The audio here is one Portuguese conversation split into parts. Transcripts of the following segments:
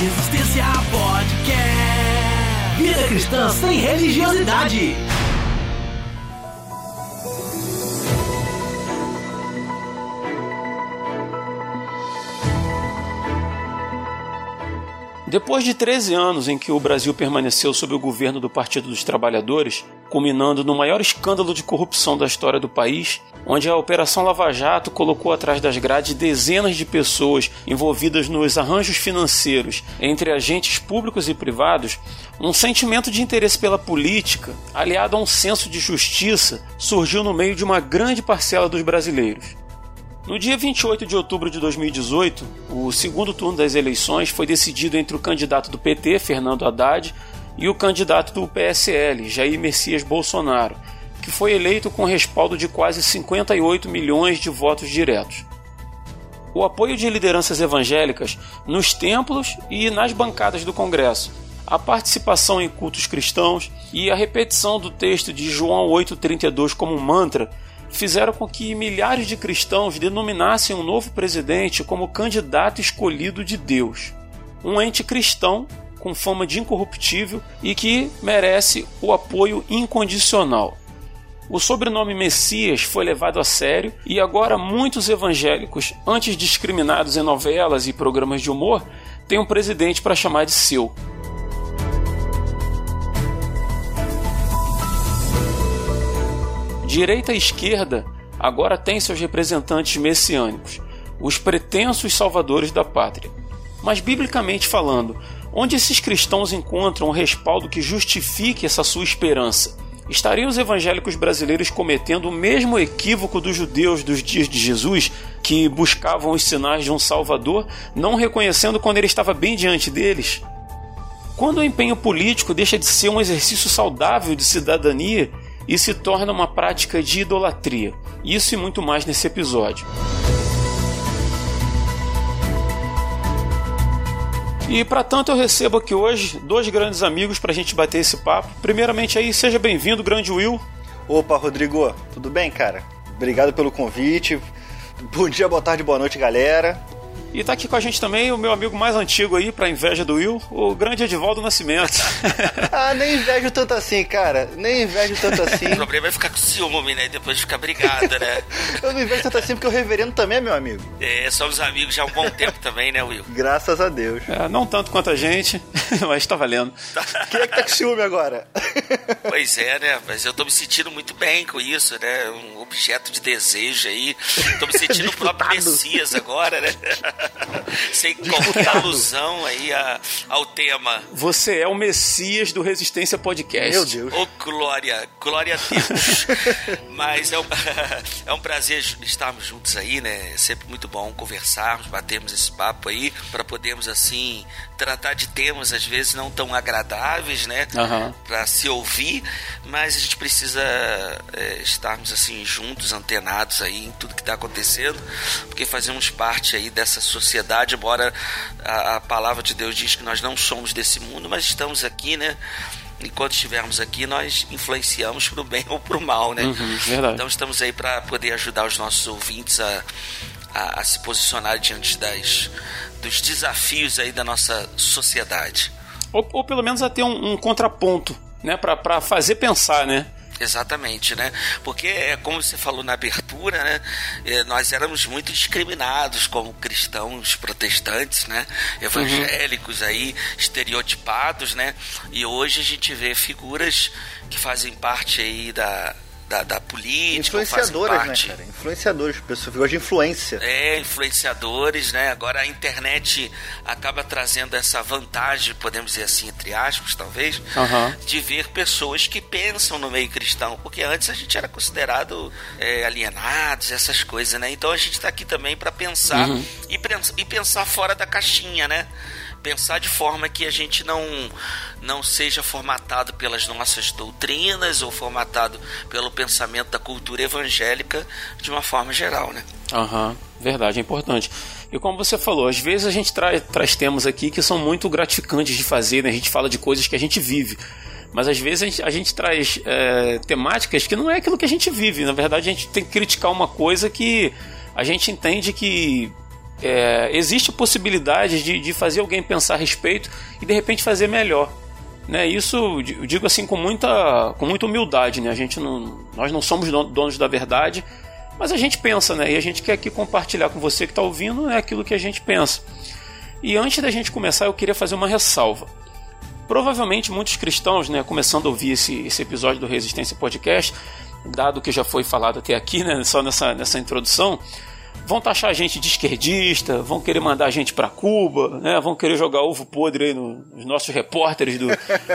Resistência Podcast. Vida cristã sem religiosidade. Depois de 13 anos em que o Brasil permaneceu sob o governo do Partido dos Trabalhadores, culminando no maior escândalo de corrupção da história do país, onde a Operação Lava Jato colocou atrás das grades dezenas de pessoas envolvidas nos arranjos financeiros entre agentes públicos e privados, um sentimento de interesse pela política, aliado a um senso de justiça, surgiu no meio de uma grande parcela dos brasileiros. No dia 28 de outubro de 2018, o segundo turno das eleições foi decidido entre o candidato do PT, Fernando Haddad, e o candidato do PSL, Jair Messias Bolsonaro, que foi eleito com respaldo de quase 58 milhões de votos diretos. O apoio de lideranças evangélicas nos templos e nas bancadas do Congresso, a participação em cultos cristãos e a repetição do texto de João 8,32 como mantra fizeram com que milhares de cristãos denominassem um novo presidente como candidato escolhido de Deus. Um ente cristão com fama de incorruptível e que merece o apoio incondicional. O sobrenome Messias foi levado a sério e agora muitos evangélicos, antes discriminados em novelas e programas de humor, têm um presidente para chamar de seu. Direita e esquerda agora têm seus representantes messiânicos, os pretensos salvadores da pátria. Mas, biblicamente falando, onde esses cristãos encontram um respaldo que justifique essa sua esperança? Estariam os evangélicos brasileiros cometendo o mesmo equívoco dos judeus dos dias de Jesus, que buscavam os sinais de um Salvador, não reconhecendo quando ele estava bem diante deles? Quando o empenho político deixa de ser um exercício saudável de cidadania e se torna uma prática de idolatria. Isso e muito mais nesse episódio. E para tanto eu recebo aqui hoje dois grandes amigos para a gente bater esse papo. Primeiramente aí, seja bem-vindo, grande Will. Opa, Rodrigo, tudo bem, cara? Obrigado pelo convite. Bom dia, boa tarde, boa noite, galera. E tá aqui com a gente também o meu amigo mais antigo aí, pra inveja do Will, o grande Edivaldo Nascimento. ah, nem invejo tanto assim, cara. Nem invejo tanto assim. o problema é ficar com ciúme, né? E depois ficar brigado, né? eu não invejo tanto assim porque o reverendo também é meu amigo. É, somos amigos já há um bom tempo também, né, Will? Graças a Deus. É, não tanto quanto a gente, mas tá valendo. Quem é que tá com ciúme agora? pois é, né? Mas eu tô me sentindo muito bem com isso, né? Um objeto de desejo aí. Tô me sentindo o próprio Messias agora, né? Sem qualquer alusão aí a, ao tema. Você é o Messias do Resistência Podcast. Meu Deus. Ô, oh, glória, glória a Deus. Mas é um, é um prazer estarmos juntos aí, né? É sempre muito bom conversarmos, batermos esse papo aí, para podermos, assim, tratar de temas às vezes não tão agradáveis, né? Uhum. Para se ouvir, mas a gente precisa é, estarmos assim juntos, antenados aí em tudo que está acontecendo, porque fazemos parte aí dessa sociedade, embora a, a palavra de Deus diz que nós não somos desse mundo, mas estamos aqui, né? enquanto estivermos aqui, nós influenciamos para o bem ou para o mal, né? Uhum, então estamos aí para poder ajudar os nossos ouvintes a, a, a, se posicionar diante das, dos desafios aí da nossa sociedade. Ou, ou pelo menos a ter um, um contraponto, né? Para fazer pensar, né? Exatamente, né? Porque, é como você falou na abertura, né? É, nós éramos muito discriminados como cristãos protestantes, né? Evangélicos uhum. aí, estereotipados, né? E hoje a gente vê figuras que fazem parte aí da, da, da política. Influenciadores, né, cara? Influenciadores, pessoas figuras de influência. É, influenciadores, né? Agora a internet acaba trazendo essa vantagem, podemos dizer assim, entre aspas, talvez, uhum. de ver pessoas que pensam no meio cristão, porque antes a gente era considerado é, alienados, essas coisas, né? Então a gente está aqui também para pensar uhum. e, e pensar fora da caixinha, né? Pensar de forma que a gente não não seja formatado pelas nossas doutrinas ou formatado pelo pensamento da cultura evangélica de uma forma geral, né? Aham, uhum, verdade, é importante. E como você falou, às vezes a gente tra traz temas aqui que são muito gratificantes de fazer, né? A gente fala de coisas que a gente vive. Mas às vezes a gente, a gente traz é, temáticas que não é aquilo que a gente vive. Na verdade, a gente tem que criticar uma coisa que a gente entende que é, existe possibilidade de, de fazer alguém pensar a respeito e de repente fazer melhor. Né, isso eu digo assim com muita, com muita humildade. Né? A gente não, nós não somos donos da verdade, mas a gente pensa, né? E a gente quer aqui compartilhar com você que está ouvindo né, aquilo que a gente pensa. E antes da gente começar, eu queria fazer uma ressalva. Provavelmente muitos cristãos, né, começando a ouvir esse, esse episódio do Resistência Podcast, dado que já foi falado até aqui, né, só nessa, nessa introdução, vão taxar a gente de esquerdista, vão querer mandar a gente para Cuba, né? vão querer jogar ovo podre aí no, nos nossos repórteres do,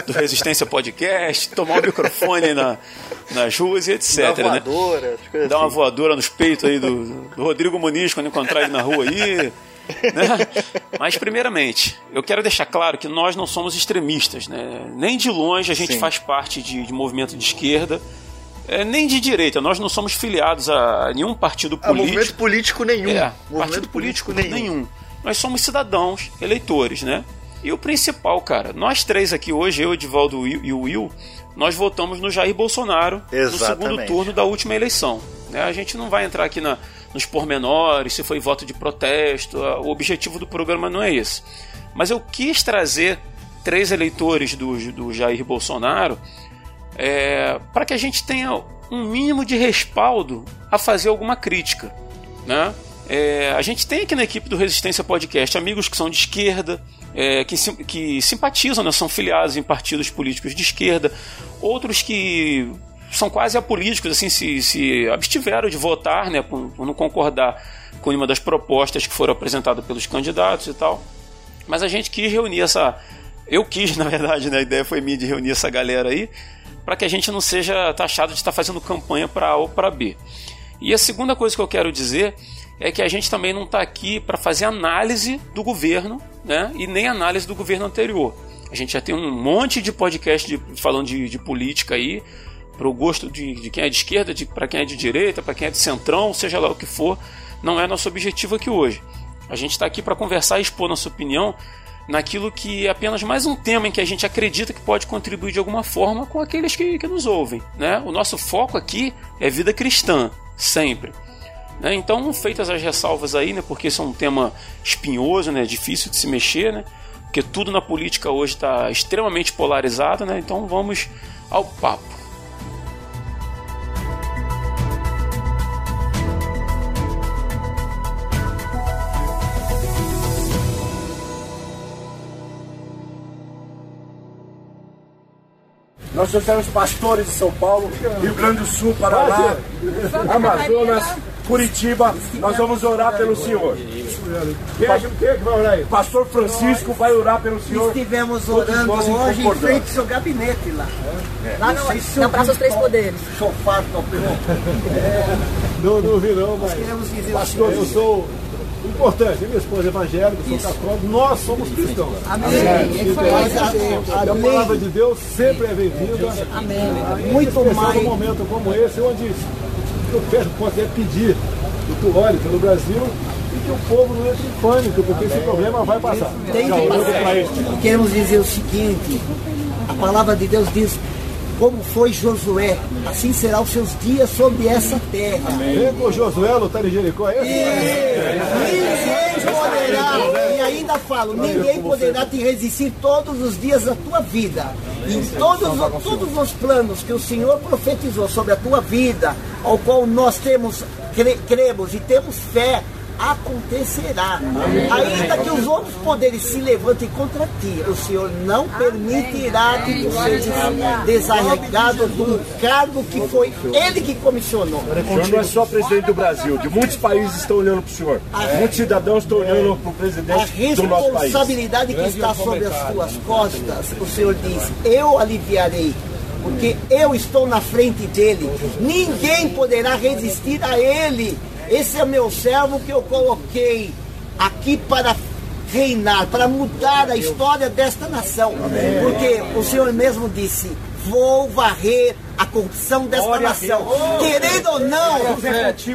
do Resistência Podcast, tomar o microfone na, nas ruas e etc. Dar uma né? voadora, né? Dar uma assim. voadora nos peitos aí do, do Rodrigo Muniz quando encontrar ele na rua aí. Né? Mas, primeiramente, eu quero deixar claro que nós não somos extremistas. Né? Nem de longe a gente Sim. faz parte de, de movimento de esquerda é, nem de direita, nós não somos filiados a nenhum partido político. A movimento político nenhum. É, movimento partido político, político nenhum. nenhum. Nós somos cidadãos, eleitores, né? E o principal, cara, nós três aqui hoje, eu, Edivaldo e o Will, nós votamos no Jair Bolsonaro Exatamente. no segundo turno da última eleição. Né? A gente não vai entrar aqui na, nos pormenores, se foi voto de protesto, o objetivo do programa não é esse. Mas eu quis trazer três eleitores do, do Jair Bolsonaro é, para que a gente tenha um mínimo de respaldo a fazer alguma crítica. Né? É, a gente tem aqui na equipe do Resistência Podcast amigos que são de esquerda, é, que, que simpatizam, né, são filiados em partidos políticos de esquerda, outros que são quase apolíticos, assim, se, se abstiveram de votar, né, por, por não concordar com uma das propostas que foram apresentadas pelos candidatos e tal. Mas a gente quis reunir essa. Eu quis, na verdade, né, a ideia foi minha de reunir essa galera aí para que a gente não seja taxado de estar fazendo campanha para A ou para B. E a segunda coisa que eu quero dizer é que a gente também não está aqui para fazer análise do governo né, e nem análise do governo anterior. A gente já tem um monte de podcast de, falando de, de política aí, para o gosto de, de, quem é de esquerda, para quem é de direita, para quem é de centrão, seja lá o que for, não é nosso objetivo aqui hoje. A gente está aqui para conversar e expor nossa opinião naquilo que é apenas mais um tema em que a gente acredita que pode contribuir de alguma forma com aqueles que, que nos ouvem. Né? O nosso foco aqui é vida cristã, sempre. Né? Então, feitas as ressalvas aí, né, porque isso é um tema espinhoso, né, difícil de se mexer, né, porque tudo na política hoje está extremamente polarizado, né, então vamos ao papo. Nós trouxemos pastores de São Paulo, Rio Grande do Sul, Paraná, Amazonas, Curitiba. Nós vamos orar pelo Senhor. Quem é, quem que vai orar aí? Pastor Francisco vai orar pelo Senhor. Estivemos orando hoje em frente ao seu gabinete lá. É. Lá no, na Praça dos Três Poderes. Sofá top. É. Não, não vi não, mas. Pastor, eu sou Importante, minha esposa é evangélica, sou católico, nós somos cristãos. Amém. Então, a palavra de Deus sempre é bem-vinda. Amém. Muito mais. num momento como esse, onde eu peço, posso é pedir que tu olhe pelo Brasil e que o povo não entre em pânico, porque esse problema vai passar. Tem que passar. Queremos dizer o seguinte, a palavra de Deus diz como foi Josué, assim será os seus dias sobre essa terra. Vem com Josué lutar em Jericó, é Ninguém poderá, e ainda falo, ninguém poderá te resistir todos os dias da tua vida. Em todos, todos os planos que o Senhor profetizou sobre a tua vida, ao qual nós temos, cre, cremos e temos fé, acontecerá. Ainda que os outros poderes se levantem contra ti, o Senhor não permitirá que tu sejas desarregado do cargo que foi Ele que comissionou. O senhor não é só presidente do Brasil, de muitos países estão olhando para o senhor. Muitos cidadãos estão olhando para o presidente do nosso país. A responsabilidade que está sobre as tuas costas, o Senhor diz, eu aliviarei porque eu estou na frente dele. Ninguém poderá resistir a ele. Esse é meu servo que eu coloquei aqui para reinar, para mudar a história desta nação. Porque o Senhor mesmo disse: Vou varrer a corrupção desta nação. Querendo ou não,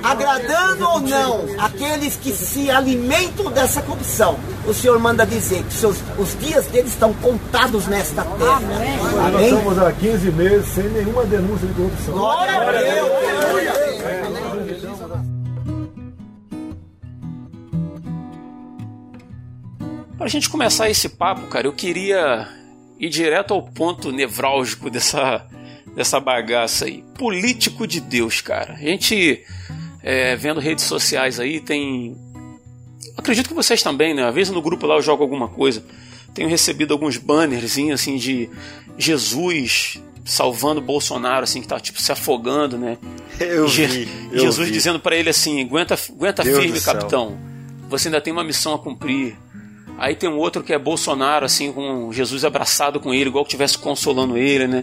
agradando ou não, aqueles que se alimentam dessa corrupção, o Senhor manda dizer que seus, os dias deles estão contados nesta terra. Amém. Nós estamos há 15 meses sem nenhuma denúncia de corrupção. Glória a Deus! Para a gente começar esse papo, cara, eu queria ir direto ao ponto nevrálgico dessa, dessa bagaça aí. Político de Deus, cara. A gente, é, vendo redes sociais aí, tem. Acredito que vocês também, né? Às vezes no grupo lá eu jogo alguma coisa. Tenho recebido alguns banners assim de Jesus salvando Bolsonaro, assim, que tá tipo se afogando, né? Eu Je vi, eu Jesus vi. dizendo para ele assim: aguenta, aguenta Deus firme, capitão. Você ainda tem uma missão a cumprir. Aí tem um outro que é Bolsonaro, assim, com Jesus abraçado com ele, igual que estivesse consolando ele, né?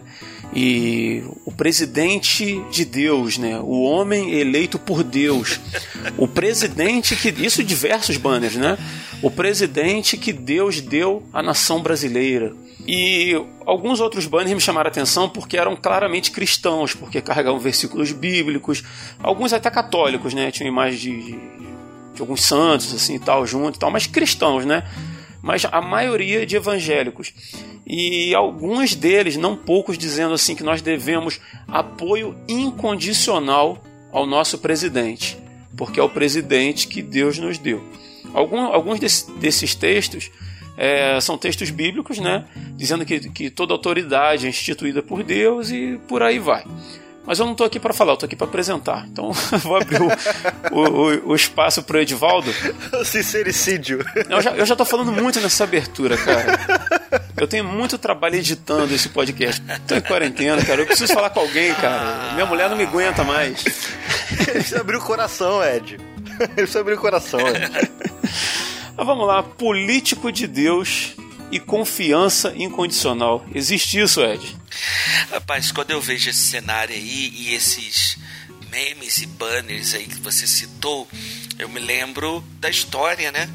E o presidente de Deus, né? O homem eleito por Deus. O presidente que. Isso diversos banners, né? O presidente que Deus deu à nação brasileira. E alguns outros banners me chamaram a atenção porque eram claramente cristãos, porque carregavam versículos bíblicos, alguns até católicos, né? Tinham imagens de, de, alguns santos, assim e tal, junto e tal, mas cristãos, né? Mas a maioria de evangélicos. E alguns deles, não poucos, dizendo assim que nós devemos apoio incondicional ao nosso presidente, porque é o presidente que Deus nos deu. Alguns desse- desses textos é, são textos bíblicos, né? Dizendo que, que toda autoridade é instituída por Deus e por aí vai. Mas eu não estou aqui para falar, eu estou aqui para apresentar. Então vou abrir o, o, o- o espaço para o Edivaldo. Sincericídio. Eu já, eu já tô falando muito nessa abertura, cara. Eu tenho muito trabalho editando esse podcast. Tô em quarentena, cara. Eu preciso falar com alguém, cara. Minha mulher não me aguenta mais. Ele precisa abrir o coração, Ed. Ele precisa abrir o coração, Ed. Mas vamos lá. Político de Deus e confiança incondicional. Existe isso, Ed? Rapaz, quando eu vejo esse cenário aí e esses memes e banners aí que você citou, eu me lembro da história, né?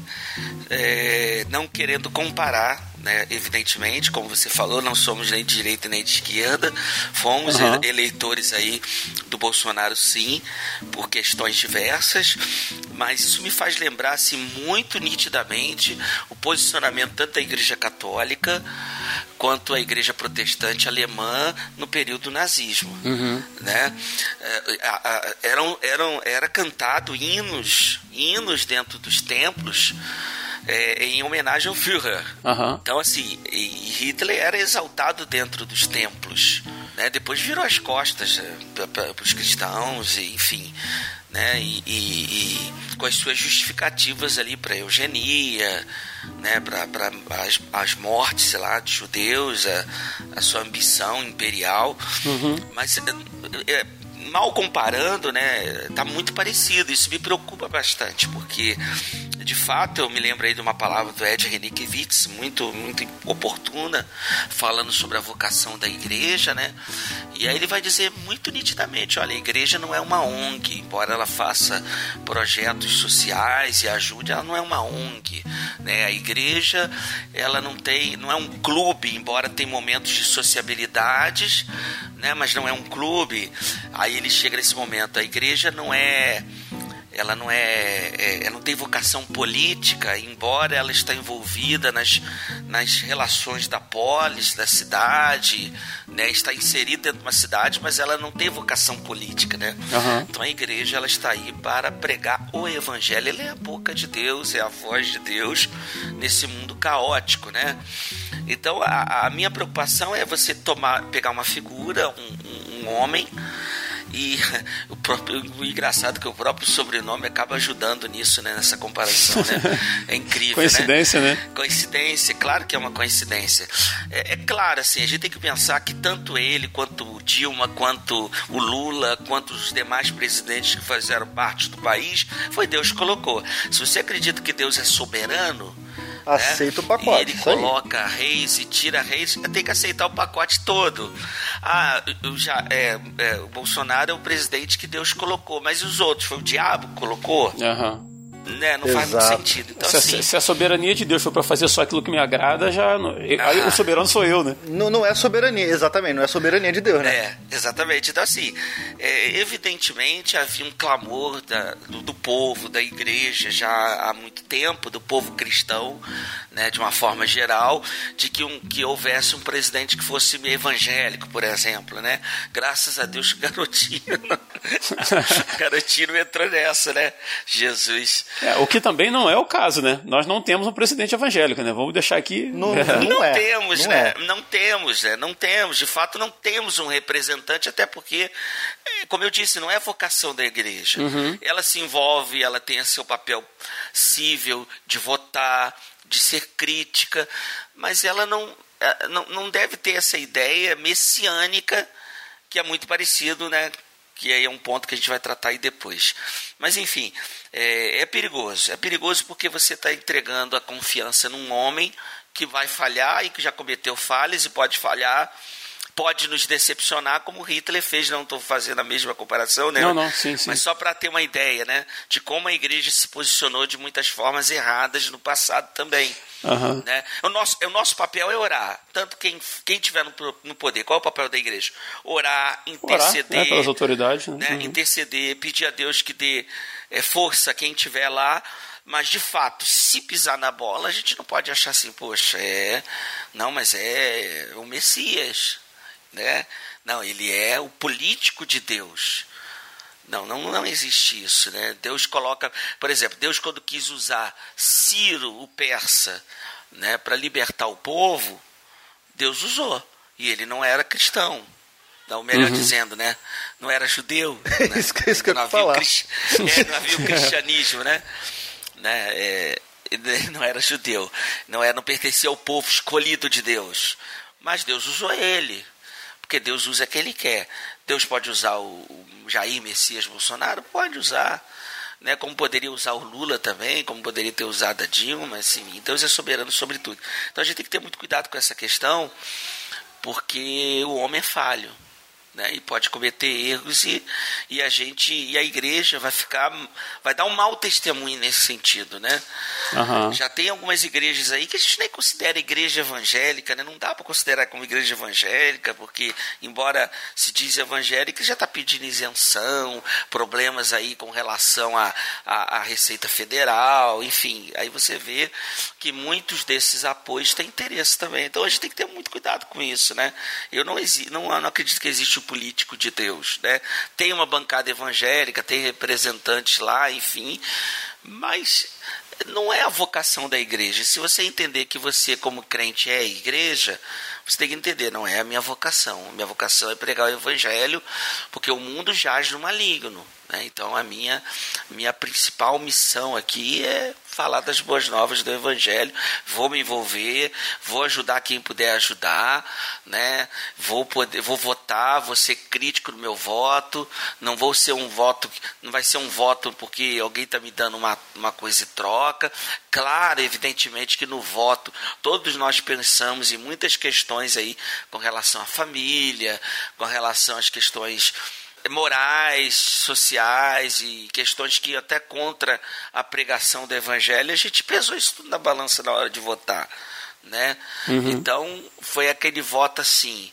É, não querendo comparar, né? Evidentemente, como você falou, não somos nem de direita nem de esquerda, fomos Uhum. eleitores aí do Bolsonaro, sim, por questões diversas, mas isso me faz lembrar assim, muito nitidamente o posicionamento tanto da Igreja Católica quanto a Igreja Protestante Alemã no período do nazismo, né? É, eram, eram, era cantado hinos, hinos dentro dos templos é, em homenagem ao Führer. Aham. Então, assim, Hitler era exaltado dentro dos templos, né? Depois virou as costas para os cristãos, e, enfim, né? E, e- e com as suas justificativas ali para eugenia, né? Para as, as mortes, sei lá, de judeus, a, a sua ambição imperial, mas é, é, mal comparando, né? Tá muito parecido. Isso me preocupa bastante, porque de fato eu me lembro aí de uma palavra do Ed Renikiewicz, muito, muito oportuna, falando sobre a vocação da igreja, né? E aí ele vai dizer muito nitidamente: olha, a igreja não é uma ONG, embora ela faça projetos sociais e ajude, ela não é uma ONG, né? A igreja, ela não tem, não é um clube, embora tenha momentos de sociabilidades, né? Mas não é um clube. Aí ele chega nesse momento, a igreja não é ela não é, é- ela não tem vocação política, embora ela está envolvida nas, nas relações da polis, da cidade, né, está inserida dentro de uma cidade, mas ela não tem vocação política, né? Aham. Então a igreja ela está aí para pregar o evangelho, ela é a boca de Deus, é a voz de Deus nesse mundo caótico, né? Então a, a minha preocupação é você tomar, pegar uma figura, um- um homem e o, próprio, o engraçado é que o próprio sobrenome acaba ajudando nisso, né? Nessa comparação, né? É incrível, Coincidência, né? Coincidência, claro que é uma coincidência. É, é claro, assim, a gente tem que pensar que tanto ele, quanto o Dilma, quanto o Lula, quanto os demais presidentes que fizeram parte do país, foi Deus que colocou. Se você acredita que Deus é soberano, né, Aceita o pacote, E ele coloca reis e tira reis, tem que aceitar o pacote todo. Ah, eu já, é, é, o Bolsonaro é o presidente que Deus colocou, mas e os outros? Foi o diabo que colocou? Aham. Né? Não faz muito Exato. sentido. Então, Se, a- assim, se a soberania de Deus for para fazer só aquilo que me agrada, já. não- Aí o soberano sou eu, né? Não, não é soberania, exatamente, não é soberania de Deus, né? É, exatamente. Então, assim, é, evidentemente havia um clamor da- do, do povo, da igreja, já há muito tempo, do povo cristão, né, de uma forma geral, de que, um, que houvesse um presidente que fosse evangélico, por exemplo, né? Graças a Deus, garotinho. garotinho entrou nessa, né? Jesus. É, o que também não é o caso, né? Nós não temos um presidente evangélico, né? Vamos deixar aqui. Não, É. não Não é. temos, não né? é. Não temos, né? Não temos. De fato, não temos um representante, até porque, eh, como eu disse, não é a vocação da igreja. Ela se envolve, ela tem seu papel cível de votar, de ser crítica, mas ela não, eh, não, não deve ter essa ideia messiânica que é muito parecido, né? Que aí é um ponto que a gente vai tratar aí depois. Mas enfim, é, é perigoso. É perigoso porque você está entregando a confiança num homem que vai falhar e que já cometeu falhas e pode falhar, pode nos decepcionar, como Hitler fez. Não estou fazendo a mesma comparação, né? Não, não, sim, sim. Mas só para ter uma ideia, né? De como a igreja se posicionou de muitas formas erradas no passado também. Aham. Né? O, nosso, o nosso papel é orar. Tanto quem, quem tiver no, no poder. Qual é o papel da igreja? Orar, Orar interceder. né, pelas autoridades. Né? né? Uhum. Interceder, pedir a Deus que dê é, força a quem estiver lá. Mas, de fato, se pisar na bola, a gente não pode achar assim, poxa, é. Não, mas é o Messias. Né? Não, ele é o político de Deus. Não, não, não existe isso, né? Deus coloca, por exemplo, Deus quando quis usar Ciro, o persa, né, para libertar o povo, Deus usou. E ele não era cristão. Não, melhor dizendo, né? Não era judeu. Né? Isso que- isso que eu não ia havia o falar. cris- é, não havia o cristianismo, né? né? É, ele não era judeu. Não, era, não pertencia ao povo escolhido de Deus. Mas Deus usou ele. Porque Deus usa quem ele quer. Deus pode usar o, Jair Messias Bolsonaro? Pode usar. Né, como poderia usar o Lula também, como poderia ter usado a Dilma, assim, Deus é soberano sobre tudo. Então a gente tem que ter muito cuidado com essa questão, porque o homem é falho, né, e pode cometer erros e, e a gente e a igreja vai ficar vai dar um mau testemunho nesse sentido, né? Aham. Já tem algumas igrejas aí que a gente nem considera igreja evangélica, né? Não dá para considerar como igreja evangélica, porque, embora se diz evangélica, já está pedindo isenção, problemas aí com relação à à à Receita Federal, enfim. Aí você vê que muitos desses apoios têm interesse também. Então a gente tem que ter muito cuidado com isso, né? Eu não, não, não acredito que existe político de Deus, né? Tem uma bancada evangélica, tem representantes lá, enfim, mas não é a vocação da igreja. Se você entender que você, como crente, é a igreja, você tem que entender, não é a minha vocação. Minha vocação é pregar o evangelho, porque o mundo jaz no maligno. Né? Então, a minha, minha principal missão aqui é falar das boas novas do evangelho. Vou me envolver, vou ajudar quem puder ajudar, né? vou, poder, vou votar, vou ser crítico no meu voto. Não vou ser um voto, não vai ser um voto porque alguém está me dando uma, uma coisa em troca. Claro, evidentemente que no voto todos nós pensamos em muitas questões aí com relação à família, com relação às questões morais, sociais e questões que até contra a pregação do evangelho, a gente pesou isso tudo na balança na hora de votar, né? Então, foi aquele voto assim,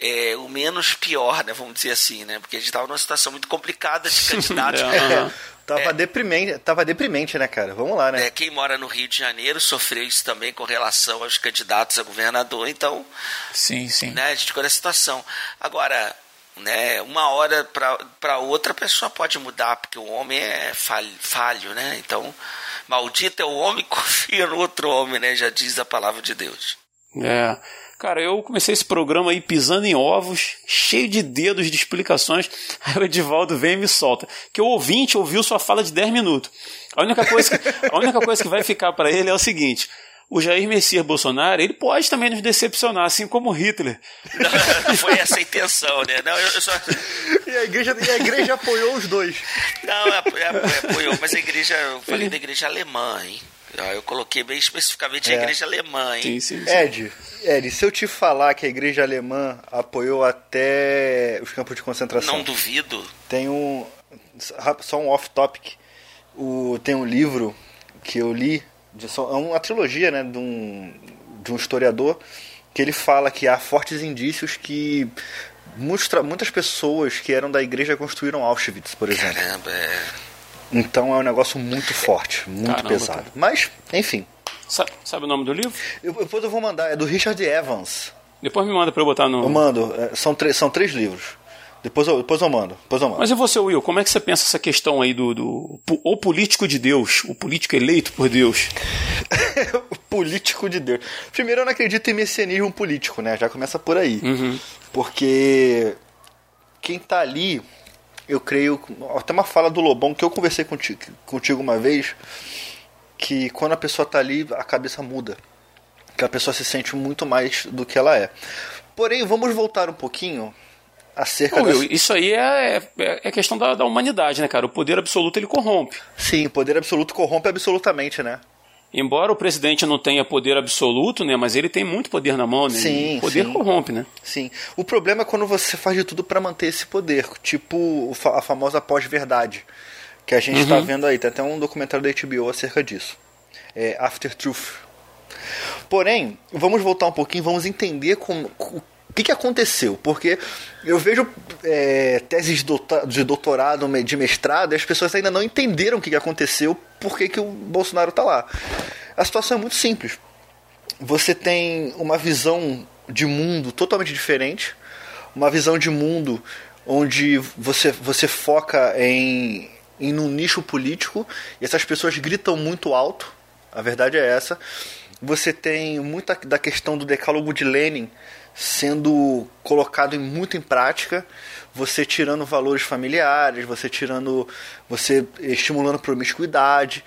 é, o menos pior, né, vamos dizer assim, né? Porque a gente estava numa situação muito complicada de candidatos. É, aham. Tava, deprimente, tava deprimente, né, cara? Vamos lá, né? É, quem mora no Rio de Janeiro sofreu isso também com relação aos candidatos a governador, então Sim, sim. né, a gente ficou nessa situação. Agora, né, uma hora para outra a pessoa pode mudar, porque o homem é falho, falho, né? Então, maldito é o homem que confia no outro homem, né? Já diz a palavra de Deus. É. Cara, eu comecei esse programa aí pisando em ovos, cheio de dedos de explicações. Aí o Edivaldo vem e me solta. Que o ouvinte ouviu sua fala de 10 minutos. A única coisa que, a única coisa que vai ficar para ele é o seguinte: o Jair Messias Bolsonaro, ele pode também nos decepcionar, assim como Hitler. Não, foi essa a intenção, né? Não, eu, eu só. E a igreja, e a igreja apoiou os dois. Não, é, é, apoiou, mas a igreja, eu falei da igreja alemã, hein? Eu coloquei bem especificamente a É. igreja alemã, hein? Sim, sim, sim. Ed, Ed, se eu te falar que a igreja alemã apoiou até os campos de concentração, Não duvido. tem um. Só um off-topic. O, tem um livro que eu li, de, é uma trilogia né, de, um, de um historiador, que ele fala que há fortes indícios que muitos- muitas pessoas que eram da igreja construíram Auschwitz, por exemplo. Caramba, é. Então é um negócio muito forte, muito Caramba, pesado. cara. Mas, enfim. Sabe, sabe o nome do livro? Eu- depois eu vou mandar, é do Richard Evans. Depois me manda pra eu botar no. Eu mando, é, são, são três livros. Depois eu, depois eu mando. Depois eu mando. Mas e você, Will, como é que você pensa essa questão aí do, do o político de Deus, o político eleito por Deus? o político de Deus. Primeiro, eu não acredito em messianismo político, né? Já começa por aí. Uhum. Porque quem tá ali, eu creio. Até uma fala do Lobão que eu conversei contigo, contigo uma vez. Que quando a pessoa tá ali, a cabeça muda. Que a pessoa se sente muito mais do que ela é. Porém, vamos voltar um pouquinho acerca das... Isso aí é, é, é questão da, da humanidade, né, cara? O poder absoluto ele corrompe. Sim, o poder absoluto corrompe absolutamente, né? Embora o presidente não tenha poder absoluto, né? Mas ele tem muito poder na mão, né? Sim, o poder sim. corrompe, né? Sim. O problema é quando você faz de tudo para manter esse poder, tipo a famosa pós-verdade, que a gente está vendo aí. Tem até um documentário da HBO acerca disso. É After Truth. Porém, vamos voltar um pouquinho, vamos entender como, o que, que aconteceu. Porque eu vejo é, teses de doutorado, de mestrado, e as pessoas ainda não entenderam o que, que aconteceu, por que, que o Bolsonaro está lá. A situação é muito simples você tem uma visão de mundo totalmente diferente, uma visão de mundo onde você, você foca em, em um nicho político e essas pessoas gritam muito alto, a verdade é essa. Você tem muita da questão do decálogo de Lenin sendo colocado muito em prática, você tirando valores familiares, você tirando, você estimulando promiscuidade.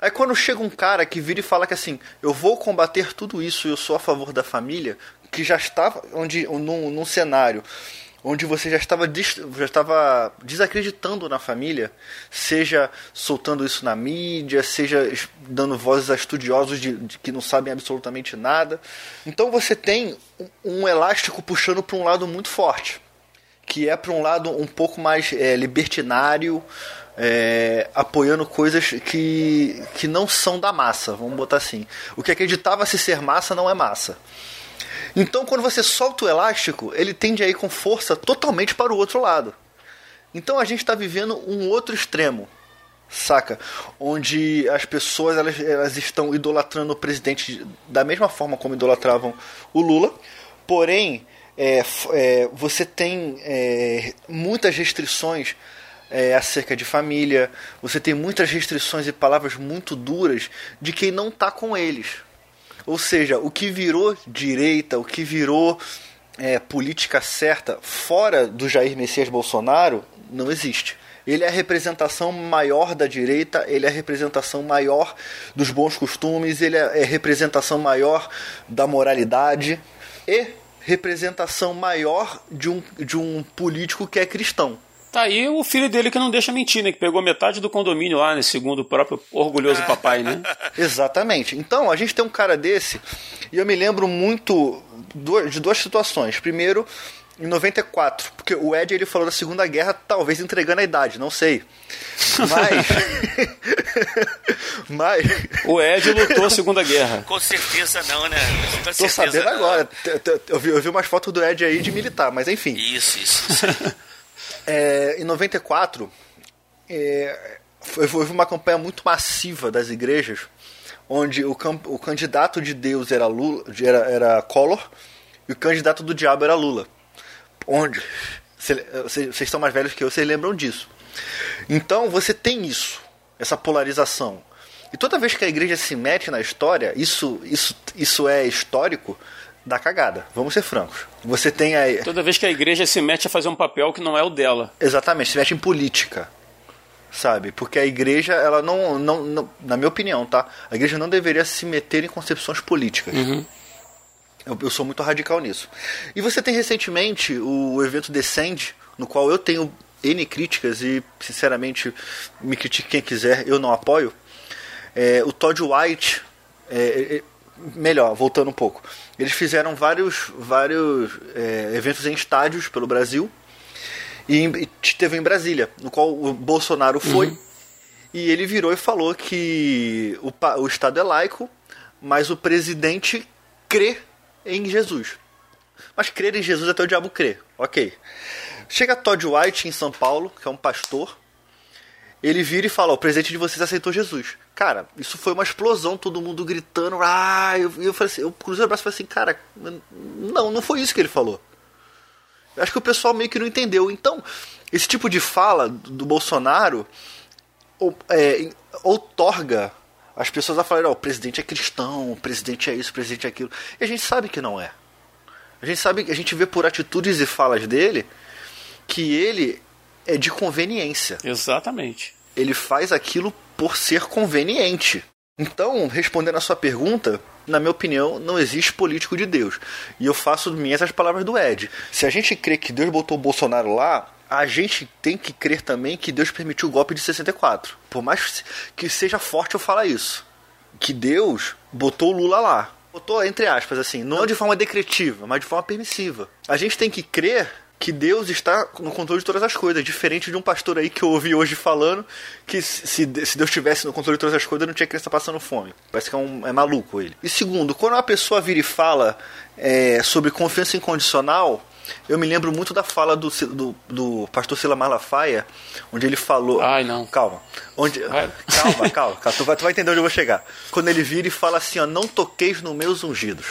Aí quando chega um cara que vira e fala que assim, eu vou combater tudo isso, eu sou a favor da família, que já estava onde num, num cenário onde você já estava já estava desacreditando na família, seja soltando isso na mídia, seja dando vozes a estudiosos de, de que não sabem absolutamente nada. Então você tem um, um elástico puxando para um lado muito forte, que é para um lado um pouco mais é, libertinário, é, apoiando coisas que, que não são da massa, vamos botar assim. O que acreditava se ser massa não é massa. Então, quando você solta o elástico, ele tende a ir com força totalmente para o outro lado. Então, a gente está vivendo um outro extremo, saca? Onde as pessoas elas, elas estão idolatrando o presidente da mesma forma como idolatravam o Lula, porém, é, é, você tem é, muitas restrições é, acerca de família, você tem muitas restrições e palavras muito duras de quem não está com eles. Ou seja, o que virou direita, o que virou é, política certa fora do Jair Messias Bolsonaro não existe. Ele é a representação maior da direita, ele é a representação maior dos bons costumes, ele é a representação maior da moralidade e representação maior de um, de um político que é cristão. Tá aí o filho dele que não deixa mentir, né? Que pegou metade do condomínio lá, né? Segundo o próprio orgulhoso papai, né? Exatamente. Então, a gente tem um cara desse, e eu me lembro muito de duas situações. Primeiro, em 94, porque o Ed ele falou da Segunda Guerra, talvez entregando a idade, não sei. Mas. mas. O Ed lutou a Segunda Guerra. Com certeza não, né? Com Tô sabendo não. agora. Eu vi, eu vi umas fotos do Ed aí de militar, mas enfim. Isso, isso. isso. É, em 94, é, foi uma campanha muito massiva das igrejas, onde o, o candidato de Deus era, Lula, era, era Collor e o candidato do diabo era Lula. Onde? cê- Vocês vocês estão mais velhos que eu, vocês lembram disso. Então você tem isso, essa polarização. E toda vez que a igreja se mete na história, isso, isso, isso é histórico da cagada. Vamos ser francos. Você tem a, Toda vez que a igreja se mete a fazer um papel que não é o dela. Exatamente, se mete em política. Sabe? Porque a igreja, ela não, não, não- Na minha opinião, tá? A igreja não deveria se meter em concepções políticas. Eu, eu sou muito radical nisso. E você tem recentemente o evento Descend, no qual eu tenho N críticas e, sinceramente, me critique quem quiser, eu não apoio. É, o Todd White, é, é, melhor, voltando um pouco, eles fizeram vários, vários é, eventos em estádios pelo Brasil e, e teve em Brasília, no qual o Bolsonaro foi e ele virou e falou que o, o Estado é laico, mas o presidente crê em Jesus. Mas crer em Jesus até o diabo crê, ok. Chega Todd White em São Paulo, que é um pastor, ele vira e fala: o presidente de vocês aceitou Jesus. Cara, isso foi uma explosão, todo mundo gritando. Ah, eu, eu falei assim, eu cruzei o braço e falei assim, cara, não, não foi isso que ele falou. Acho que o pessoal meio que não entendeu. Então, esse tipo de fala do Bolsonaro ou, é, outorga as pessoas a falarem: oh, o presidente é cristão, o presidente é isso, o presidente é aquilo. E a gente sabe que não é. A gente sabe, a gente vê por atitudes e falas dele que ele é de conveniência. Exatamente. Ele faz aquilo por ser conveniente. Então, respondendo a sua pergunta, na minha opinião, não existe político de Deus. E eu faço minhas as palavras do Ed. Se a gente crê que Deus botou o Bolsonaro lá, a gente tem que crer também que Deus permitiu o golpe de 64. Por mais que seja forte eu falar isso. Que Deus botou o Lula lá. Botou entre aspas, assim, não de forma decretiva, mas de forma permissiva. A gente tem que crer que Deus está no controle de todas as coisas, diferente de um pastor aí que eu ouvi hoje falando que se, se Deus estivesse no controle de todas as coisas, não tinha criança passando fome. Parece que é, um, é maluco ele. E segundo, quando uma pessoa vira e fala é, sobre confiança incondicional, eu me lembro muito da fala do, do, do pastor Sila Malafaia, onde ele falou. Ai, não. Calma. Onde, calma, calma, calma. Tu vai, tu vai entender onde eu vou chegar. Quando ele vira e fala assim: ó, não toqueis nos meus ungidos.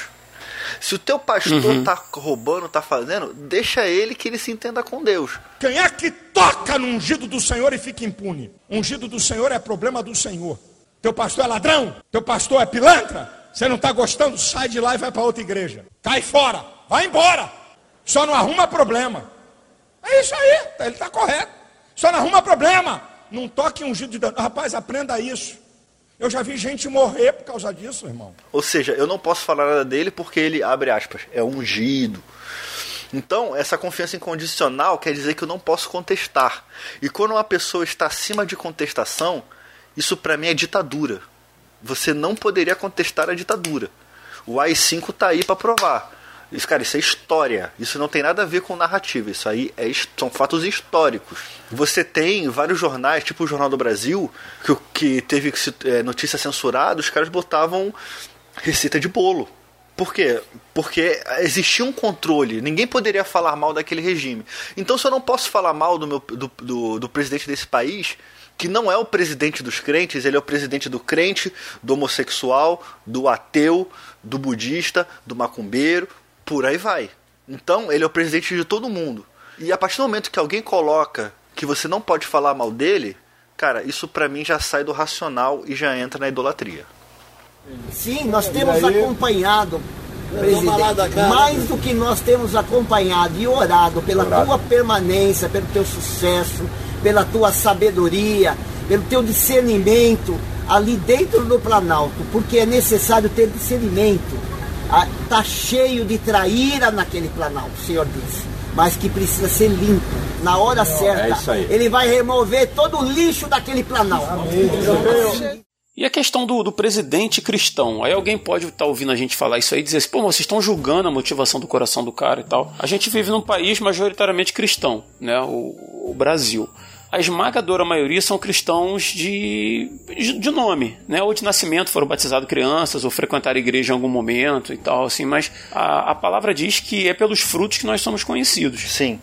Se o teu pastor uhum. tá roubando, tá fazendo, deixa ele que ele se entenda com Deus. Quem é que toca no ungido do Senhor e fica impune? ungido do Senhor é problema do Senhor. Teu pastor é ladrão? Teu pastor é pilantra? Você não está gostando? Sai de lá e vai para outra igreja. Cai fora. Vai embora. Só não arruma problema. É isso aí. Ele está correto. Só não arruma problema. Não toque ungido de Deus. Rapaz, aprenda isso. Eu já vi gente morrer por causa disso, irmão. Ou seja, eu não posso falar nada dele porque ele, abre aspas, é ungido. Então, essa confiança incondicional quer dizer que eu não posso contestar. E quando uma pessoa está acima de contestação, isso para mim é ditadura. Você não poderia contestar a ditadura. O AI-5 está aí para provar. Isso, cara, isso é história. Isso não tem nada a ver com narrativa. Isso aí é, são fatos históricos. Você tem vários jornais, tipo o Jornal do Brasil, que, que teve é, notícia censurada, os caras botavam receita de bolo. Por quê? Porque existia um controle, ninguém poderia falar mal daquele regime. Então, se eu não posso falar mal do, meu, do, do, do presidente desse país, que não é o presidente dos crentes, ele é o presidente do crente, do homossexual, do ateu, do budista, do macumbeiro, por aí vai. Então, ele é o presidente de todo mundo. E a partir do momento que alguém coloca que você não pode falar mal dele, cara, isso para mim já sai do racional e já entra na idolatria. Sim, nós temos acompanhado, presidente, mais do que nós temos acompanhado e orado pela orado. tua permanência, pelo teu sucesso, pela tua sabedoria, pelo teu discernimento ali dentro do Planalto, porque é necessário ter discernimento Está cheio de traíra naquele planalto, o Senhor disse. Mas que precisa ser limpo na hora Não, certa. É ele vai remover todo o lixo daquele planalto. E a questão do, do, presidente cristão? Aí alguém pode estar tá ouvindo a gente falar isso aí e dizer assim, pô, vocês estão julgando a motivação do coração do cara e tal. A gente vive num país majoritariamente cristão, né? O, o Brasil a esmagadora maioria são cristãos de, de nome, né? Ou de nascimento, foram batizados crianças, ou frequentaram a igreja em algum momento e tal, assim, mas a, a palavra diz que é pelos frutos que nós somos conhecidos. Sim.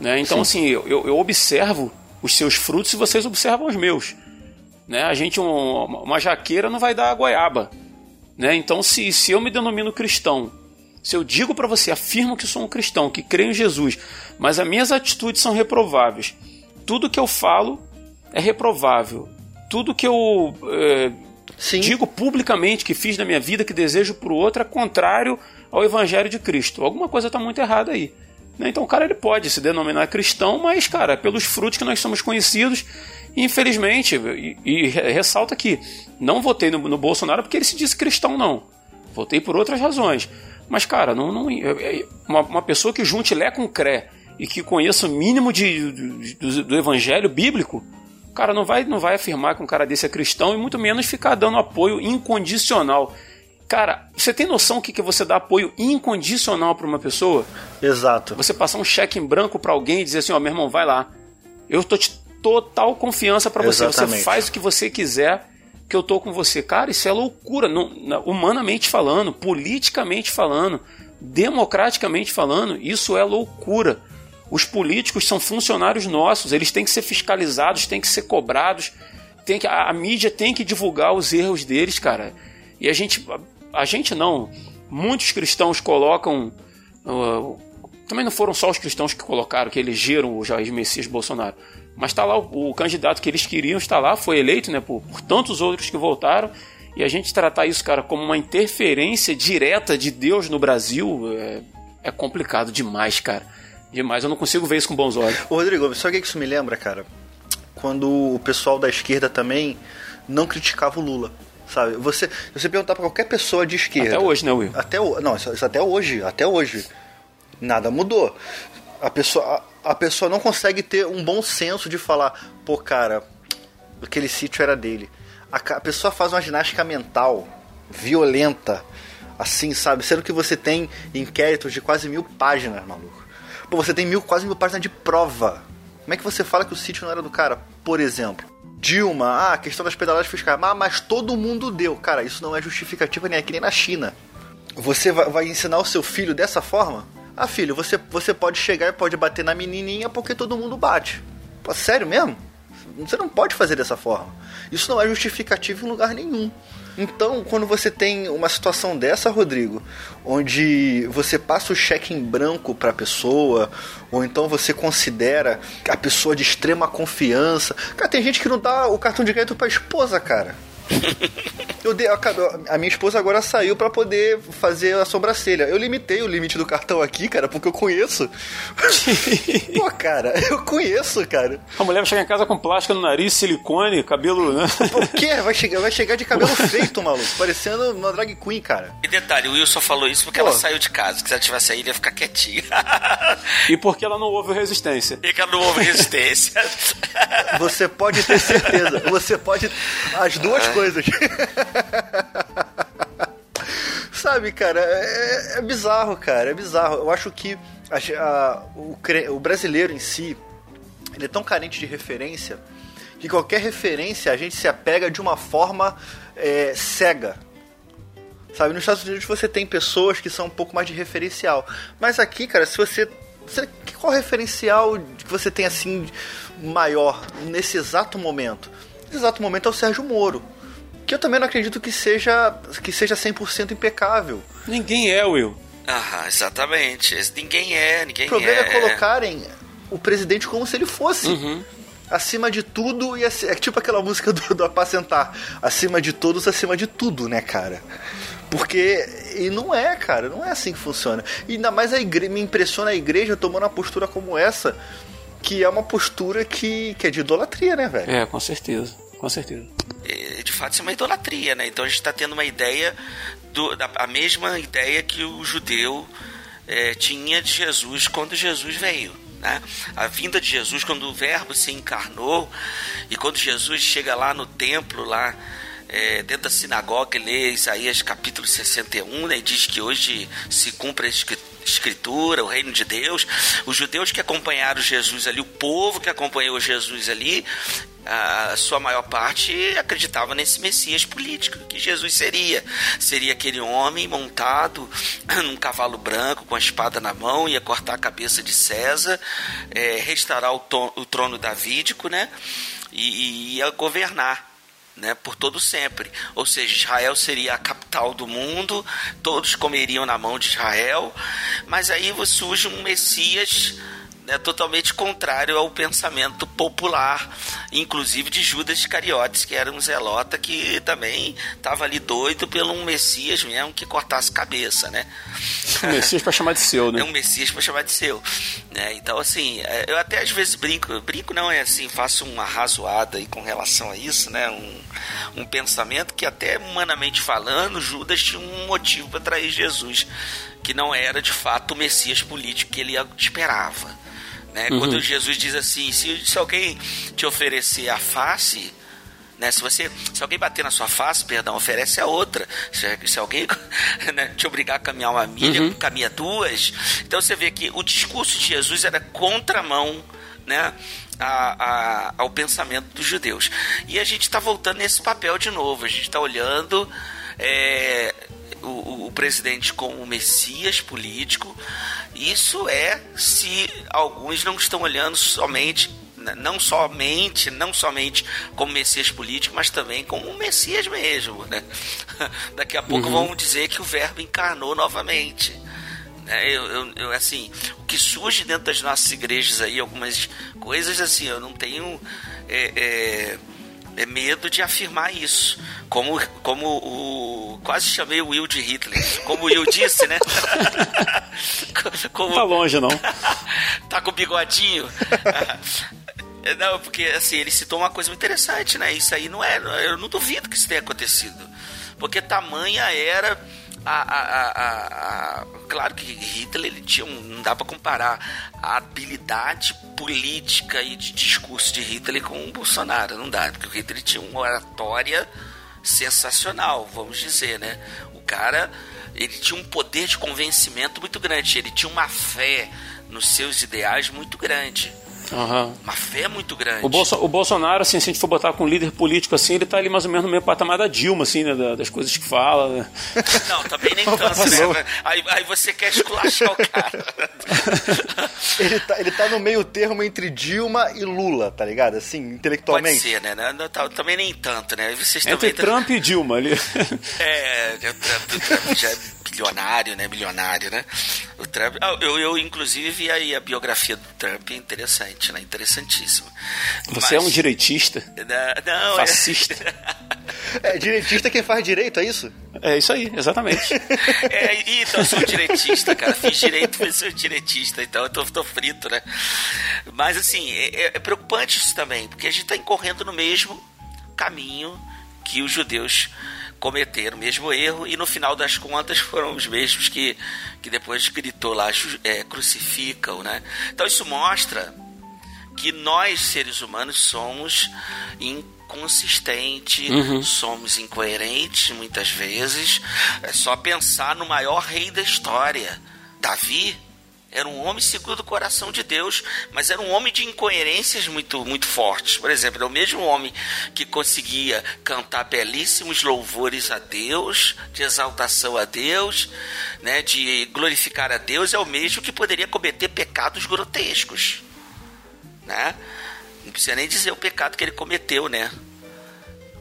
Né? Então, Sim. assim, eu, eu observo os seus frutos e vocês observam os meus. Né? A gente, um, uma jaqueira não vai dar goiaba. Né? Então, se, se eu me denomino cristão, se eu digo para você, afirmo que sou um cristão, que creio em Jesus, mas as minhas atitudes são reprováveis, tudo que eu falo é reprovável. Tudo que eu é, digo publicamente que fiz na minha vida, que desejo para o outro, é contrário ao Evangelho de Cristo. Alguma coisa está muito errada aí. Né? Então o cara ele pode se denominar cristão, mas, cara, pelos frutos que nós somos conhecidos, infelizmente, e, e ressalta aqui, não votei no, no, Bolsonaro porque ele se disse cristão, não. Votei por outras razões. Mas, cara, não, não é, é, uma, uma pessoa que junte Lé com Cré e que conheça o mínimo de, de do, do, evangelho bíblico, cara não vai, não vai afirmar que um cara desse é cristão e muito menos ficar dando apoio incondicional. Cara, você tem noção do que é você dar apoio incondicional para uma pessoa? Exato. Você passar um cheque em branco para alguém e dizer assim: ó, meu irmão, vai lá. Eu tô de total confiança para você. Exatamente. Você faz o que você quiser que eu tô com você. Cara, isso é loucura, não, humanamente falando, politicamente falando, democraticamente falando, isso é loucura. Os políticos são funcionários nossos, eles têm que ser fiscalizados, têm que ser cobrados, tem que, a, a mídia tem que divulgar os erros deles, cara. E a gente, a, a gente não, muitos cristãos colocam uh, Também não foram só os cristãos que colocaram, que elegeram o Jair Messias Bolsonaro. Mas está lá o, o, candidato que eles queriam, está lá, foi eleito né, por, por tantos outros que votaram. E a gente tratar isso, cara, como uma interferência direta de Deus no Brasil é, é complicado demais, cara. Demais. Eu não consigo ver isso com bons olhos. Ô, Rodrigo, sabe o que isso me lembra, cara? Quando o pessoal da esquerda também não criticava o Lula. Sabe? Você, você perguntar para qualquer pessoa de esquerda. Até hoje, né, Will? Até, não, isso, isso até hoje. Até hoje. Nada mudou. A pessoa, a, a pessoa não consegue ter um bom senso de falar, pô, cara, aquele sítio era dele. A, a pessoa faz uma ginástica mental violenta, assim, sabe? Sendo que você tem inquéritos de quase mil páginas, maluco. Pô, você tem mil, quase mil páginas de prova. Como é que você fala que o sítio não era do cara? Por exemplo. Dilma, ah, a questão das pedaladas fiscais. Ah, mas todo mundo deu. Cara, isso não é justificativa nem aqui nem na China. Você vai, ensinar o seu filho dessa forma? Ah, filho, você, você pode chegar e pode bater na menininha porque todo mundo bate. Pô, sério mesmo? Você não pode fazer dessa forma. Isso não é justificativo em lugar nenhum. Então, quando você tem uma situação dessa, Rodrigo, onde você passa o cheque em branco para a pessoa, ou então você considera a pessoa de extrema confiança. Cara, tem gente que não dá o cartão de crédito para esposa, cara. Eu dei, a minha esposa agora saiu para poder fazer a sobrancelha. Eu limitei o limite do cartão aqui, cara, porque eu conheço. Pô, cara, eu conheço, cara. A mulher vai chegar em casa com plástica no nariz, silicone, cabelo, né? Por quê? Vai chegar, vai chegar de cabelo feito, maluco. Parecendo uma drag queen, cara. E detalhe, o Will só falou isso porque Pô. ela saiu de casa. Que se ela tivesse saído, ia ficar quietinha. e porque ela não houve resistência. E que ela não houve resistência. Você pode ter certeza. Você pode. As duas coisas. Sabe, cara, é, é, bizarro, cara, é bizarro. Eu acho que a, a, o, o brasileiro em si, ele é tão carente de referência que qualquer referência a gente se apega de uma forma é, cega. Sabe, nos Estados Unidos você tem pessoas que são um pouco mais de referencial. Mas aqui, cara, se você. você qual referencial que você tem assim maior nesse exato momento? Nesse exato momento é o Sérgio Moro que eu também não acredito que seja que seja 100% impecável. Ninguém é, Will. Ah, exatamente. Ninguém é, ninguém é. O problema é, é colocarem o presidente como se ele fosse. Uhum. Acima de tudo, e é tipo aquela música do, do Apacentar. Acima de todos, acima de tudo, né, cara? Porque. E não é, cara, não é assim que funciona. E ainda mais a igreja, me impressiona a igreja tomando uma postura como essa, que é uma postura que, que é de idolatria, né, velho? É, com certeza com certeza. Fato, isso é uma idolatria, né? Então a gente está tendo uma ideia, do, da, a mesma ideia que o judeu é, tinha de Jesus quando Jesus veio. Né? A vinda de Jesus, quando o Verbo se encarnou, e quando Jesus chega lá no templo, lá é, dentro da sinagoga, lê Isaías capítulo 61, né, e diz que hoje se cumpre a escritura, o reino de Deus. Os judeus que acompanharam Jesus ali, o povo que acompanhou Jesus ali, a sua maior parte acreditava nesse Messias político que Jesus seria. Seria aquele homem montado num cavalo branco com a espada na mão, ia cortar a cabeça de César, é, restaurar o, o, trono davídico, né? E, e ia governar. Né, por todo sempre. Ou seja, Israel seria a capital do mundo, todos comeriam na mão de Israel, mas aí surge um Messias né, totalmente contrário ao pensamento popular, inclusive de Judas Iscariotes, que era um zelota que também estava ali doido pelo um Messias mesmo que cortasse cabeça, né? Um Messias para chamar de seu, né? É um Messias para chamar de seu. Né? Então, assim, é, eu até às vezes brinco, brinco não é assim, faço uma razoada aí com relação a isso, né? Um, um pensamento que até humanamente falando, Judas tinha um motivo para trair Jesus, que não era de fato o Messias político que ele esperava. Né? Uhum. Quando Jesus diz assim, se, se alguém te oferecer a face, né? Se você, se alguém bater na sua face, perdão, oferece a outra. Se, se alguém né, te obrigar a caminhar uma milha, uhum. caminha duas. Então você vê que o discurso de Jesus era contramão, né? A, a, ao pensamento dos judeus. E a gente está voltando nesse papel de novo. A gente está olhando é, o, o, presidente como messias político. Isso é se alguns não estão olhando somente não somente, não somente como Messias político, mas também como um Messias mesmo, né? Daqui a pouco uhum. vamos dizer que o Verbo encarnou novamente. É, eu, eu, eu, assim, o que surge dentro das nossas igrejas aí, algumas coisas assim, eu não tenho é, é medo de afirmar isso. Como, como o. Quase chamei o Will de Hitler. Como o Will disse, né? como, tá longe, não. tá com bigodinho. Não, porque assim, ele citou uma coisa muito interessante, né? Isso aí não é. Eu não duvido que isso tenha acontecido. Porque tamanha era a, a, a, claro que Hitler ele tinha um, não dá para comparar a habilidade política e de discurso de Hitler com o Bolsonaro, não dá, porque o Hitler tinha uma oratória sensacional, vamos dizer, né? O cara ele tinha um poder de convencimento muito grande, ele tinha uma fé nos seus ideais muito grande. Uhum. Uma fé muito grande. O, Bolso, o Bolsonaro, assim, se a gente for botar com um líder político assim, ele tá ali mais ou menos no mesmo patamar da Dilma, assim, né? Das coisas que fala. Né? Não, também nem tanto, né? Aí, aí você quer esculachar o cara. ele, tá, ele tá no meio termo entre Dilma e Lula, tá ligado? Assim, intelectualmente. Pode ser, né? Não, tá, também nem tanto, né? Vocês entre também... Trump e Dilma ali. É, o Trump já é bilionário, né? Milionário, né? O Trump. Ah, eu, eu, inclusive, vi aí a biografia do Trump, interessante, né? Interessantíssima. Você Mas... é um direitista? Não, Fascista. É... é direitista quem faz direito, é isso? É isso aí, exatamente. é, então, eu sou direitista, cara. Fiz direito, mas sou direitista, então eu tô, tô frito, né? Mas, assim, é, é preocupante isso também, porque a gente tá incorrendo no mesmo caminho que os judeus cometeram o mesmo erro e no final das contas foram os mesmos que, que depois gritou lá, é, crucificam, né? Então isso mostra que nós, seres humanos, somos inconsistentes, uhum. somos incoerentes muitas vezes. É só pensar no maior rei da história, Davi era um homem segundo o coração de Deus, mas era um homem de incoerências muito, muito fortes. Por exemplo, é o mesmo homem que conseguia cantar belíssimos louvores a Deus, de exaltação a Deus, né, de glorificar a Deus, é o mesmo que poderia cometer pecados grotescos. Né? Não precisa nem dizer o pecado que ele cometeu, né?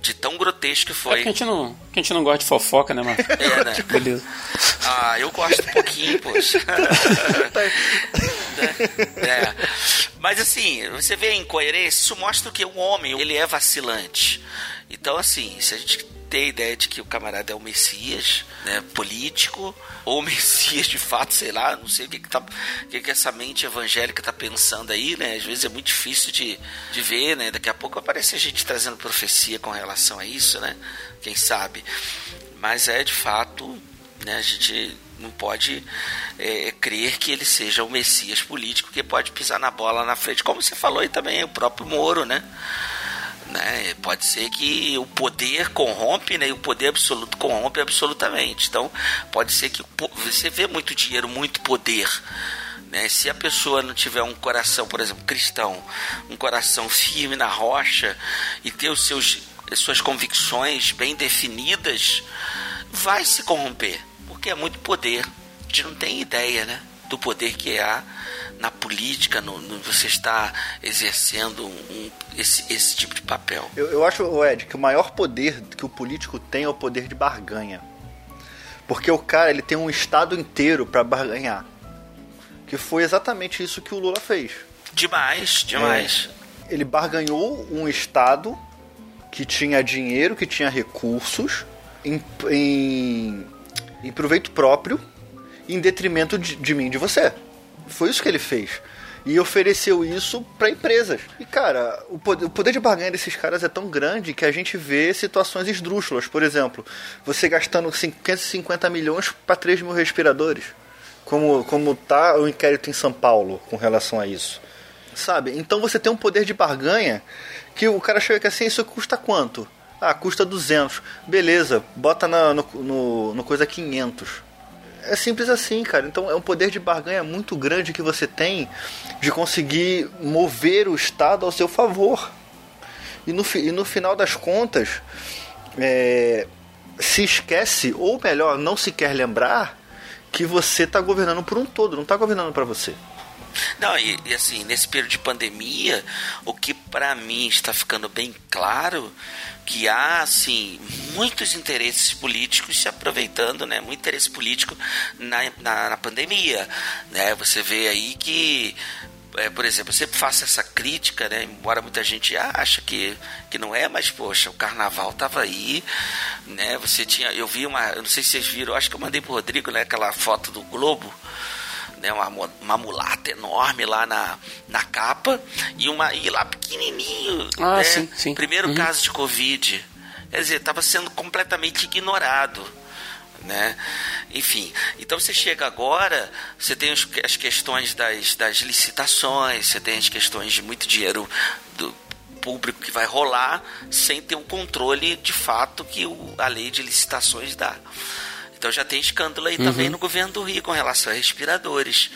de tão grotesco que foi. É que a gente não, que a gente não gosta de fofoca, né, mano? É, né? Beleza. Ah, eu gosto um pouquinho, poxa. é. Mas assim, você vê a incoerência, isso mostra que o homem, ele é vacilante. Então, assim, se a gente a ideia de que o camarada é o Messias, né, político, ou Messias de fato, sei lá, não sei o que, que, tá, o que, que essa mente evangélica tá pensando aí, né? Às vezes é muito difícil de, de ver, né? Daqui a pouco aparece a gente trazendo profecia com relação a isso, né? Quem sabe? Mas é de fato, né? A gente não pode é, crer que ele seja o Messias político que pode pisar na bola na frente, como você falou aí também, o próprio Moro, né? Né? Pode ser que o poder corrompe, né? E o poder absoluto corrompe absolutamente. Então, pode ser que você vê muito dinheiro, muito poder. Né? Se a pessoa não tiver um coração, por exemplo, cristão, um coração firme na rocha e ter os seus, as suas convicções bem definidas, vai se corromper, porque é muito poder. A gente não tem ideia, né? Do poder que há na política, no, no, você está exercendo um, esse, esse tipo de papel? Eu, eu acho, Ed, que o maior poder que o político tem é o poder de barganha. Porque o cara ele tem um estado inteiro para barganhar. Que foi exatamente isso que o Lula fez. Demais, demais. É, ele barganhou um estado que tinha dinheiro, que tinha recursos, em, em, em proveito próprio, em detrimento de, de mim, de você. Foi isso que ele fez. E ofereceu isso para empresas. E, cara, o poder, o poder de barganha desses caras é tão grande que a gente vê situações esdrúxulas. Por exemplo, você gastando 550 milhões para 3 mil respiradores. Como, como tá o inquérito em São Paulo com relação a isso. Sabe? Então você tem um poder de barganha que o cara chega aqui assim, isso custa quanto? Ah, custa 200. Beleza, bota na, no, no, no coisa 500 é simples assim, cara. Então é um poder de barganha muito grande que você tem de conseguir mover o Estado ao seu favor. E no, e no final das contas, é, se esquece, ou melhor, não se quer lembrar, que você está governando por um todo, não está governando para você. Não, e, e, assim, nesse período de pandemia, o que para mim está ficando bem claro que há assim muitos interesses políticos se aproveitando, né? Muito interesse político na, na, na pandemia, né? Você vê aí que é, por exemplo, eu sempre faço essa crítica, né? Embora muita gente acha que, que não é, mas poxa, o carnaval tava aí, né? Você tinha, eu vi uma, eu não sei se vocês viram, acho que eu mandei pro Rodrigo, né? Aquela foto do Globo, né? Uma, uma mulata enorme lá na, na capa e uma e lá pequenininho, ah, né? sim, sim. Primeiro uhum. caso de Covid, quer dizer, estava sendo completamente ignorado né? Enfim, então você chega agora, você tem as questões das, das licitações, você tem as questões de muito dinheiro do público que vai rolar sem ter um controle de fato que o, a lei de licitações dá. Então já tem escândalo aí uhum. também no governo do Rio com relação a respiradores.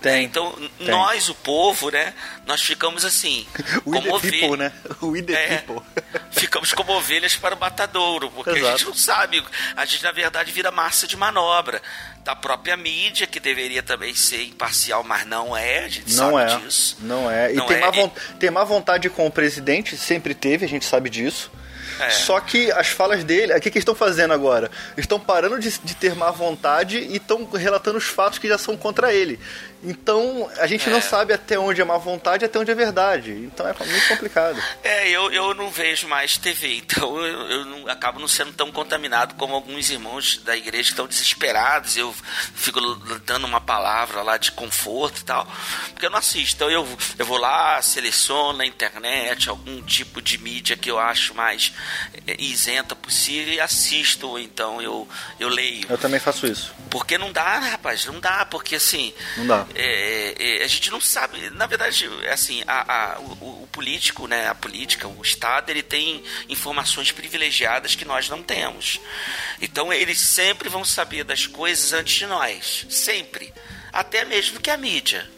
Tem, então, tem. nós, o povo, né? Nós ficamos assim. como ovelhas. né? O é, people. ficamos como ovelhas para o matadouro, porque Exato. a gente não sabe. A gente, na verdade, vira massa de manobra da própria mídia, que deveria também ser imparcial, mas não é, a gente não sabe é, disso. Não é. E não tem, é. Má tem má vontade com o presidente, sempre teve, a gente sabe disso. É. Só que as falas dele, o que, que eles estão fazendo agora? Estão parando de, de ter má vontade e estão relatando os fatos que já são contra ele. Então, a gente é. não sabe até onde é má vontade e até onde é verdade. Então é muito complicado. É, eu, eu não vejo mais TV, então eu, eu não, acabo não sendo tão contaminado como alguns irmãos da igreja que estão desesperados. Eu fico dando uma palavra lá de conforto e tal, porque eu não assisto. Então eu, eu vou lá, seleciono na internet algum tipo de mídia que eu acho mais é, isenta possível e assisto, ou então eu, eu leio. Eu também faço isso. Porque não dá, rapaz, não dá, porque assim. Não dá é, é, a gente não sabe, na verdade, assim, a, a o, o, político, né, a política, o Estado, ele tem informações privilegiadas que nós não temos. Então eles sempre vão saber das coisas antes de nós, sempre, até mesmo que a mídia.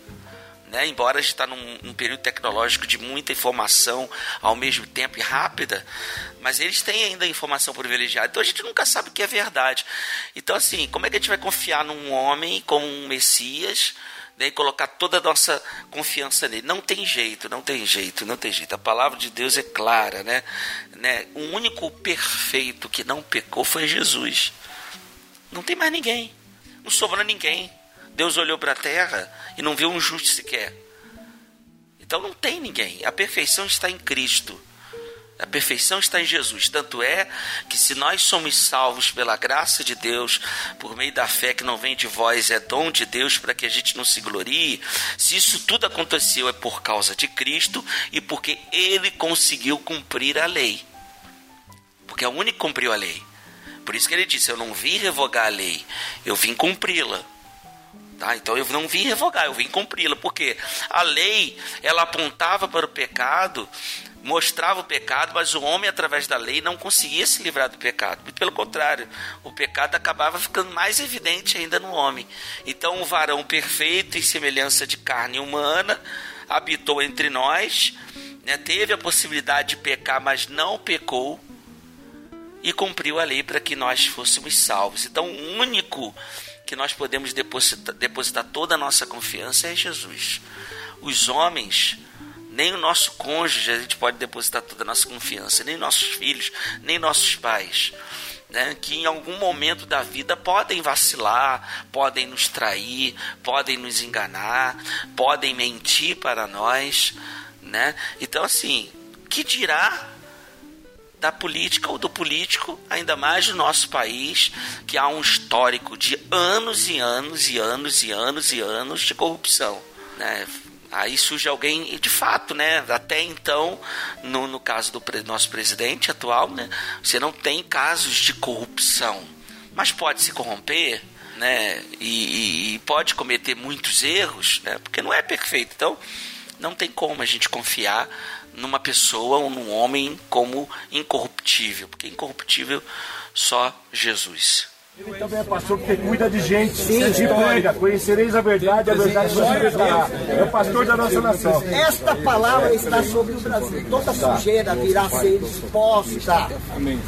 Né? Embora a gente está num, num, período tecnológico de muita informação ao mesmo tempo e rápida, mas eles têm ainda informação privilegiada. Então a gente nunca sabe o que é verdade. Então, assim, como é que a gente vai confiar num homem como um Messias? Né, e colocar toda a nossa confiança nele. Não tem jeito, não tem jeito, não tem jeito. A palavra de Deus é clara, né? né? O único perfeito que não pecou foi Jesus. Não tem mais ninguém. Não sobrou ninguém. Deus olhou para a terra e não viu um justo sequer. Então não tem ninguém. A perfeição está em Cristo. A perfeição está em Jesus. Tanto é que se nós somos salvos pela graça de Deus, por meio da fé que não vem de vós, é dom de Deus para que a gente não se glorie. Se isso tudo aconteceu é por causa de Cristo e porque ele conseguiu cumprir a lei. Porque é o único que cumpriu a lei. Por isso que ele disse: Eu não vim revogar a lei, eu vim cumpri-la. Tá? Então eu não vim revogar, eu vim cumpri-la, porque a lei ela apontava para o pecado mostrava o pecado, mas o homem, através da lei, não conseguia se livrar do pecado. Muito pelo contrário, o pecado acabava ficando mais evidente ainda no homem. Então, o varão perfeito, em semelhança de carne humana, habitou entre nós, né, teve a possibilidade de pecar, mas não pecou, e cumpriu a lei para que nós fôssemos salvos. Então, o único que nós podemos depositar, depositar toda a nossa confiança é Jesus. Os homens nem o nosso cônjuge a gente pode depositar toda a nossa confiança, nem nossos filhos, nem nossos pais. Né, que em algum momento da vida podem vacilar, podem nos trair, podem nos enganar, podem mentir para nós, né? Então assim, que dirá da política ou do político, ainda mais do nosso país, que há um histórico de anos e anos e anos e anos e anos de corrupção, né? Aí surge alguém, de fato, né? Até então, no, no caso do pre nosso presidente atual, né? Você não tem casos de corrupção, mas pode se corromper, né? E, e, pode cometer muitos erros, né? Porque não é perfeito. Então, não tem como a gente confiar numa pessoa ou num homem como incorruptível, porque incorruptível só Jesus. Ele também é pastor porque cuida de gente. Sim, e prega, conhecereis a verdade, a verdade vos libertará. É o pastor da nossa nação. Esta palavra está sobre o Brasil. Toda sujeira virá ser exposta.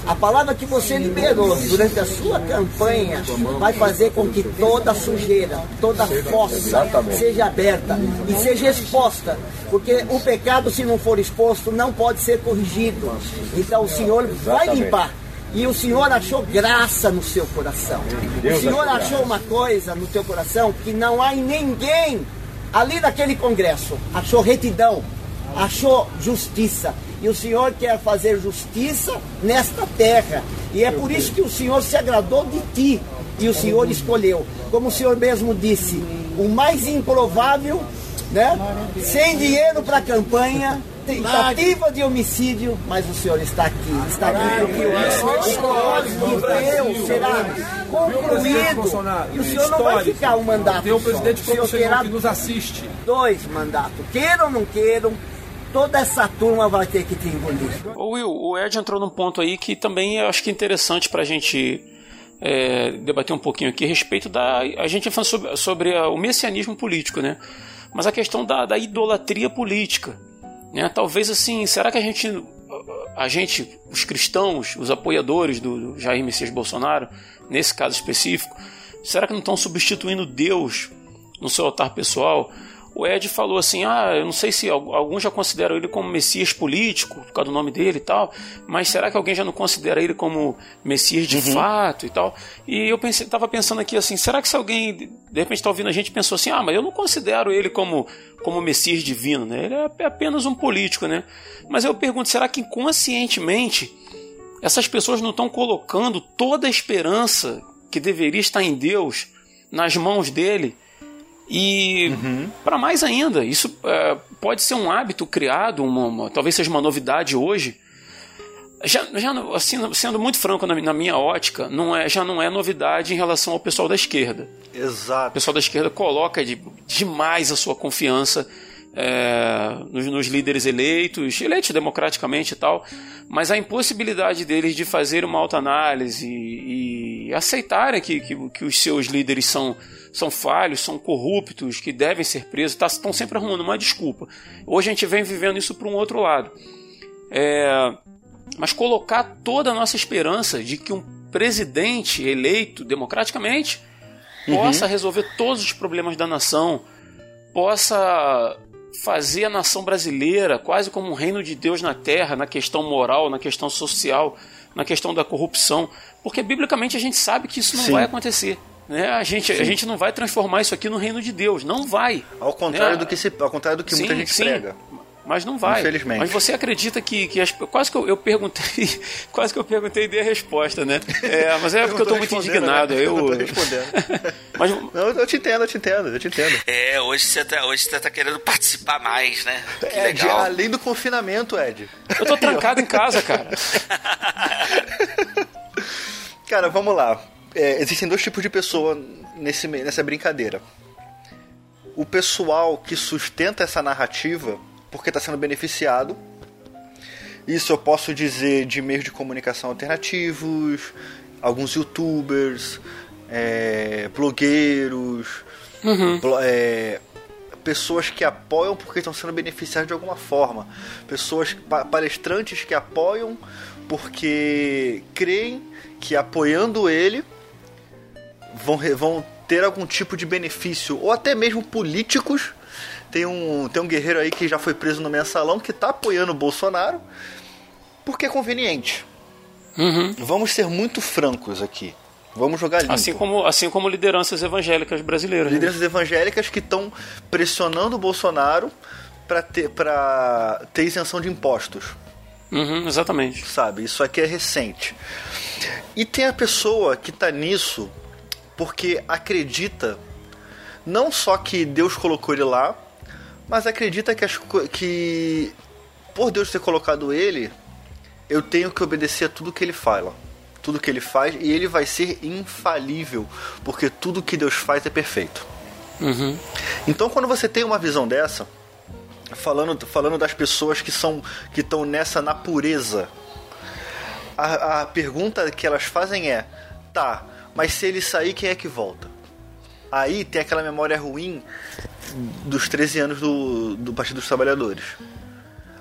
A palavra que você liberou durante a sua campanha vai fazer com que toda sujeira, toda fossa seja aberta e seja exposta. Porque o pecado, se não for exposto, não pode ser corrigido. Então o Senhor vai limpar. E o Senhor achou graça no seu coração. O Senhor achou uma coisa no teu coração que não há em ninguém ali naquele congresso. Achou retidão, achou justiça. E o Senhor quer fazer justiça nesta terra. E é por isso que o Senhor se agradou de ti. E o Senhor escolheu. Como o Senhor mesmo disse, o mais improvável, né? Sem dinheiro para a campanha, tentativa de homicídio, mas o senhor está aqui. Está aqui porque o código Deus será concluído. E o senhor não vai ficar um mandato. Tem um presidente só. como o senhor que nos assiste. Dois mandatos. Queiram ou não queiram, toda essa turma vai ter que te engolir. Ô Will, o Ed entrou num ponto aí que também eu acho que é interessante para a gente é, debater um pouquinho aqui a respeito da. A gente falando sobre, sobre a, o messianismo político, né? Mas a questão da, da idolatria política. Né? Talvez assim, será que a gente, a gente, os cristãos, os apoiadores do Jair Messias Bolsonaro, nesse caso específico, será que não estão substituindo Deus no seu altar pessoal? O Ed falou assim: ah, eu não sei se alguns já consideram ele como Messias político, por causa do nome dele e tal, mas será que alguém já não considera ele como Messias de uhum. fato e tal? E eu pensei, tava pensando aqui assim: será que se alguém de repente está ouvindo a gente pensou assim: ah, mas eu não considero ele como, como Messias divino, né? Ele é apenas um político, né? Mas eu pergunto: será que inconscientemente essas pessoas não estão colocando toda a esperança que deveria estar em Deus nas mãos dele? E uhum. para mais ainda, isso é, pode ser um hábito criado, uma, uma, talvez seja uma novidade hoje. Já, já assim, sendo muito franco na, na, minha ótica, não é, já não é novidade em relação ao pessoal da esquerda. Exato. O pessoal da esquerda coloca de, demais a sua confiança é, nos, nos, líderes eleitos, eleitos democraticamente e tal, mas a impossibilidade deles de fazer uma autoanálise e, e aceitarem que, que, que os seus líderes são são falhos, são corruptos, que devem ser presos, tá, estão sempre arrumando uma desculpa. Hoje a gente vem vivendo isso para um outro lado. É, mas colocar toda a nossa esperança de que um presidente eleito democraticamente uhum. possa resolver todos os problemas da nação, possa fazer a nação brasileira quase como um reino de Deus na terra, na questão moral, na questão social, na questão da corrupção, porque biblicamente a gente sabe que isso não Sim. vai acontecer. Né? A, gente, a gente não vai transformar isso aqui no reino de Deus, não vai. Ao contrário né? do que, se, ao contrário do que sim, muita gente sim. prega. Mas não vai. Infelizmente. Mas você acredita que, que as, quase que eu, eu, perguntei, quase que eu perguntei e dei a resposta, né? É, mas é porque eu estou muito indignado. Né? Eu, eu respondendo. mas não, eu te entendo, eu te entendo, eu te entendo. É, hoje você tá, hoje você tá querendo participar mais, né? Que Ed, legal. além do confinamento, Ed. Eu tô trancado em casa, cara. cara, vamos lá é, existem dois tipos de pessoa nesse, nessa brincadeira. O pessoal que sustenta essa narrativa porque está sendo beneficiado. Isso eu posso dizer de meios de comunicação alternativos, alguns youtubers, é, blogueiros, uhum. é, pessoas que apoiam porque estão sendo beneficiadas de alguma forma, pessoas palestrantes que apoiam porque creem que apoiando ele vão, vão ter algum tipo de benefício, ou até mesmo políticos. Tem um, tem um guerreiro aí que já foi preso no mensalão que está apoiando o Bolsonaro porque é conveniente. Uhum. Vamos ser muito francos aqui. Vamos jogar limpo. Assim como, assim como lideranças evangélicas brasileiras. Né? Lideranças né? evangélicas que estão pressionando o Bolsonaro para ter, ter isenção de impostos. Uhum, exatamente. Sabe, isso aqui é recente. E tem a pessoa que está nisso porque acredita não só que Deus colocou ele lá, mas acredita que, as, que por Deus ter colocado ele, eu tenho que obedecer a tudo que ele fala. Tudo que ele faz e ele vai ser infalível, porque tudo que Deus faz é perfeito. Uhum. Então, quando você tem uma visão dessa, falando, falando das pessoas que são que estão nessa na pureza, a, a pergunta que elas fazem é: tá, Mas se ele sair, quem é que volta? Aí tem aquela memória ruim dos 13 anos do, do Partido dos Trabalhadores.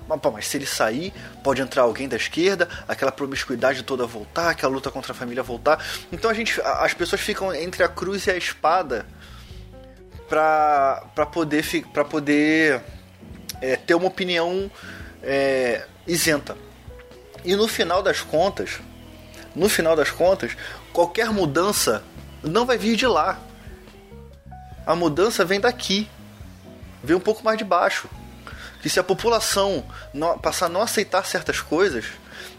Mas, pô, mas se ele sair, pode entrar alguém da esquerda, aquela promiscuidade toda voltar, aquela luta contra a família voltar. Então a gente, as pessoas ficam entre a cruz e a espada pra poder, pra poder é, ter uma opinião é, isenta. E no final das contas, no final das contas, qualquer mudança não vai vir de lá. A mudança vem daqui, vem um pouco mais de baixo que se a população não, passar a não aceitar certas coisas,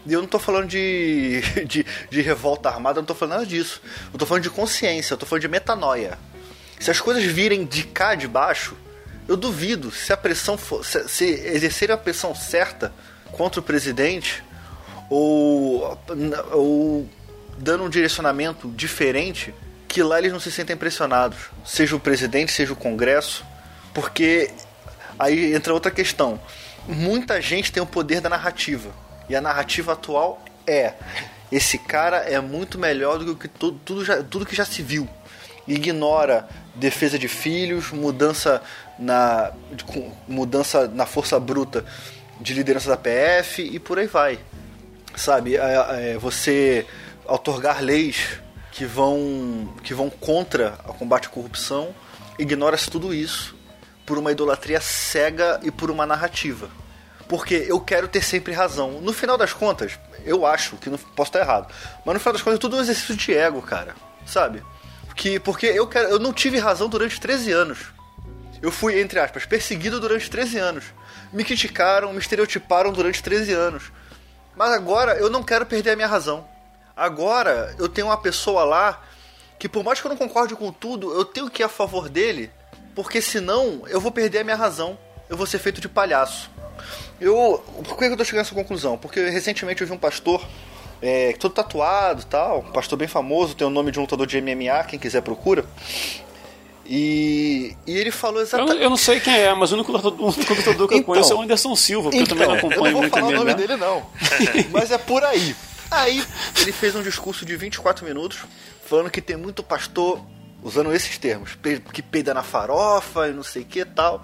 e eu não estou falando de, de, de, revolta armada, eu não estou falando nada disso. Eu estou falando de consciência, eu estou falando de metanoia. Se as coisas virem de cá de baixo, eu duvido se a pressão for, se, se exercer a pressão certa contra o presidente ou, ou dando um direcionamento diferente, que lá eles não se sentem pressionados, seja o presidente, seja o Congresso, porque Aí entra outra questão. Muita gente tem o poder da narrativa. E a narrativa atual é: esse cara é muito melhor do que tudo, tudo, já, tudo que já se viu. Ignora defesa de filhos, mudança na, mudança na força bruta de liderança da PF e por aí vai. Sabe? É, é, você otorgar leis que vão, que vão contra o combate à corrupção, ignora-se tudo isso por uma idolatria cega e por uma narrativa. Porque eu quero ter sempre razão. No final das contas, eu acho que não posso estar errado, mas no final das contas é tudo um exercício de ego, cara. Sabe? Que, porque eu, quero, eu não tive razão durante 13 anos. Eu fui, entre aspas, perseguido durante 13 anos. Me criticaram, me estereotiparam durante 13 anos. Mas agora eu não quero perder a minha razão. Agora eu tenho uma pessoa lá que, por mais que eu não concorde com tudo, eu tenho que ir a favor dele porque senão eu vou perder a minha razão. Eu vou ser feito de palhaço. Eu. Por que eu tô chegando a essa conclusão? Porque recentemente eu vi um pastor é, todo tatuado tal, um pastor bem famoso, tem o nome de um lutador de MMA, quem quiser procura. E, e ele falou exatamente. Eu, eu, não sei quem é, mas o único lutador, que então, eu conheço é o Anderson Silva, porque então, eu também não acompanho muito Eu não vou falar o nome dele, não. mas é por aí. Aí ele fez um discurso de 24 minutos falando que tem muito pastor usando esses termos, que peida na farofa e não sei que tal.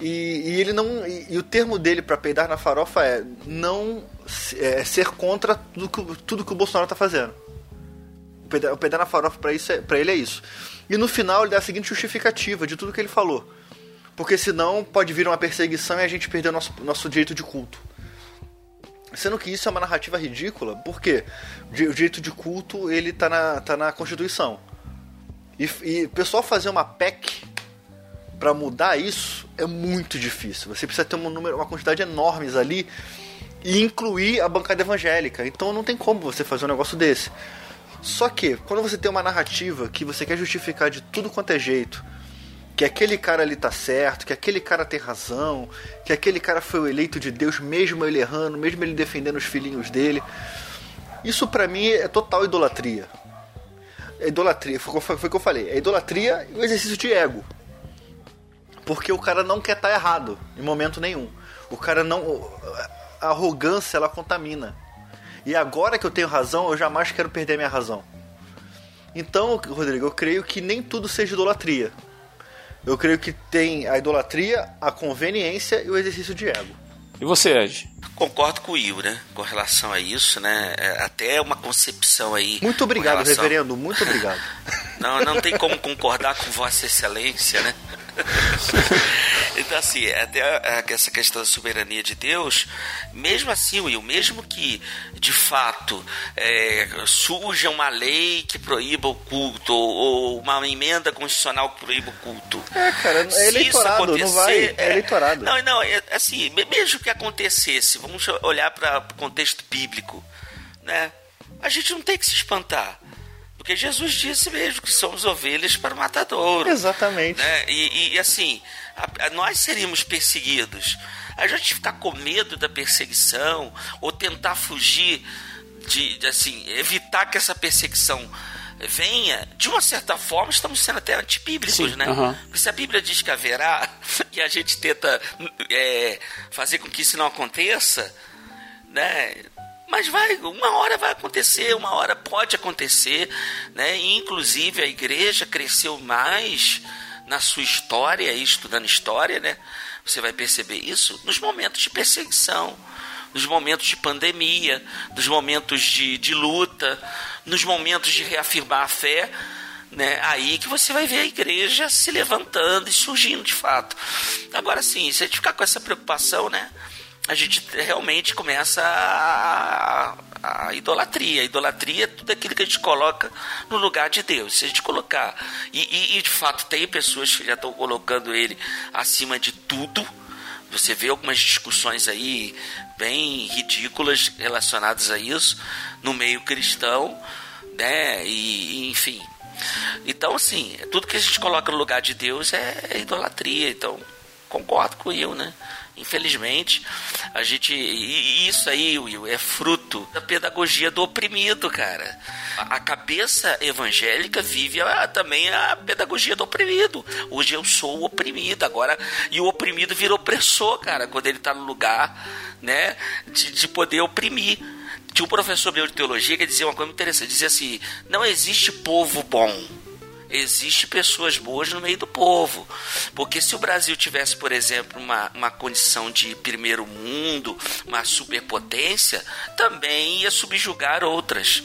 E, e, ele não. E, e, o termo dele para peidar na farofa é não é, ser contra tudo que, tudo que o Bolsonaro tá fazendo. O peidar, o peidar na farofa para isso é, para ele é isso. E no final ele dá a seguinte justificativa de tudo que ele falou. Porque senão pode vir uma perseguição e a gente perder nosso, nosso direito de culto. Sendo que isso é uma narrativa ridícula, porque o direito de culto ele tá na, tá na Constituição. E, e o pessoal fazer uma PEC para mudar isso é muito difícil. Você precisa ter um número, uma quantidade enormes ali e incluir a bancada evangélica. Então não tem como você fazer um negócio desse. Só que quando você tem uma narrativa que você quer justificar de tudo quanto é jeito, que aquele cara ali tá certo, que aquele cara tem razão, que aquele cara foi o eleito de Deus mesmo ele errando, mesmo ele defendendo os filhinhos dele, isso para mim é total idolatria é idolatria, foi, foi, foi o que eu falei, é idolatria e o exercício de ego. Porque o cara não quer estar tá errado em momento nenhum. O cara não. A arrogância ela contamina. E agora que eu tenho razão, eu jamais quero perder minha razão. Então, Rodrigo, eu creio que nem tudo seja idolatria. Eu creio que tem a idolatria, a conveniência e o exercício de ego. E você, Ed? Concordo com o Will, né? Com relação a isso, né? É até uma concepção aí. Muito obrigado, relação... reverendo. Muito obrigado. não, não tem como concordar com Vossa Excelência, né? então, assim, até essa questão da soberania de Deus, mesmo assim, Will, mesmo que de fato é, surja uma lei que proíba o culto, ou uma emenda constitucional que proíba o culto. É, cara, é eleitorado, não vai. É, eleitorado. Não, não, é, assim, mesmo que acontecesse, vamos olhar para o contexto bíblico, né? A gente não tem que se espantar. Porque Jesus disse mesmo que somos ovelhas para o matadouro. Exatamente. Né? E, e, assim, a, a, nós seríamos perseguidos. A gente ficar com medo da perseguição ou tentar fugir de, de assim, evitar que essa perseguição venha, de uma certa forma, estamos sendo até antibíblicos, Sim, né? Porque se a Bíblia diz que haverá e a gente tenta é, fazer com que isso não aconteça, né? Mas vai, uma hora vai acontecer, uma hora pode acontecer, né? E, inclusive a igreja cresceu mais na sua história, estudando história, né? Você vai perceber isso nos momentos de perseguição, nos momentos de pandemia, nos momentos de, de luta, nos momentos de reafirmar a fé, né? Aí que você vai ver a igreja se levantando e surgindo de fato. Agora sim, se a gente ficar com essa preocupação, né? A gente realmente começa a, a idolatria. A idolatria é tudo aquilo que a gente coloca no lugar de Deus. Se a gente colocar, e, e, e de fato tem pessoas que já estão colocando ele acima de tudo. Você vê algumas discussões aí bem ridículas relacionadas a isso no meio cristão, né? E, enfim, então, assim, tudo que a gente coloca no lugar de Deus é idolatria. Então, concordo com Will, né? Infelizmente, a gente. Isso aí, Will, é fruto da pedagogia do oprimido, cara. A cabeça evangélica vive a, também a pedagogia do oprimido. Hoje eu sou o oprimido, agora. E o oprimido vira opressor, cara, quando ele tá no lugar, né, de, de poder oprimir. Tinha um professor meu de teologia que dizia uma coisa interessante: dizia assim, não existe povo bom existe pessoas boas no meio do povo. Porque se o Brasil tivesse, por exemplo, uma, uma condição de primeiro mundo, uma superpotência, também ia subjugar outras.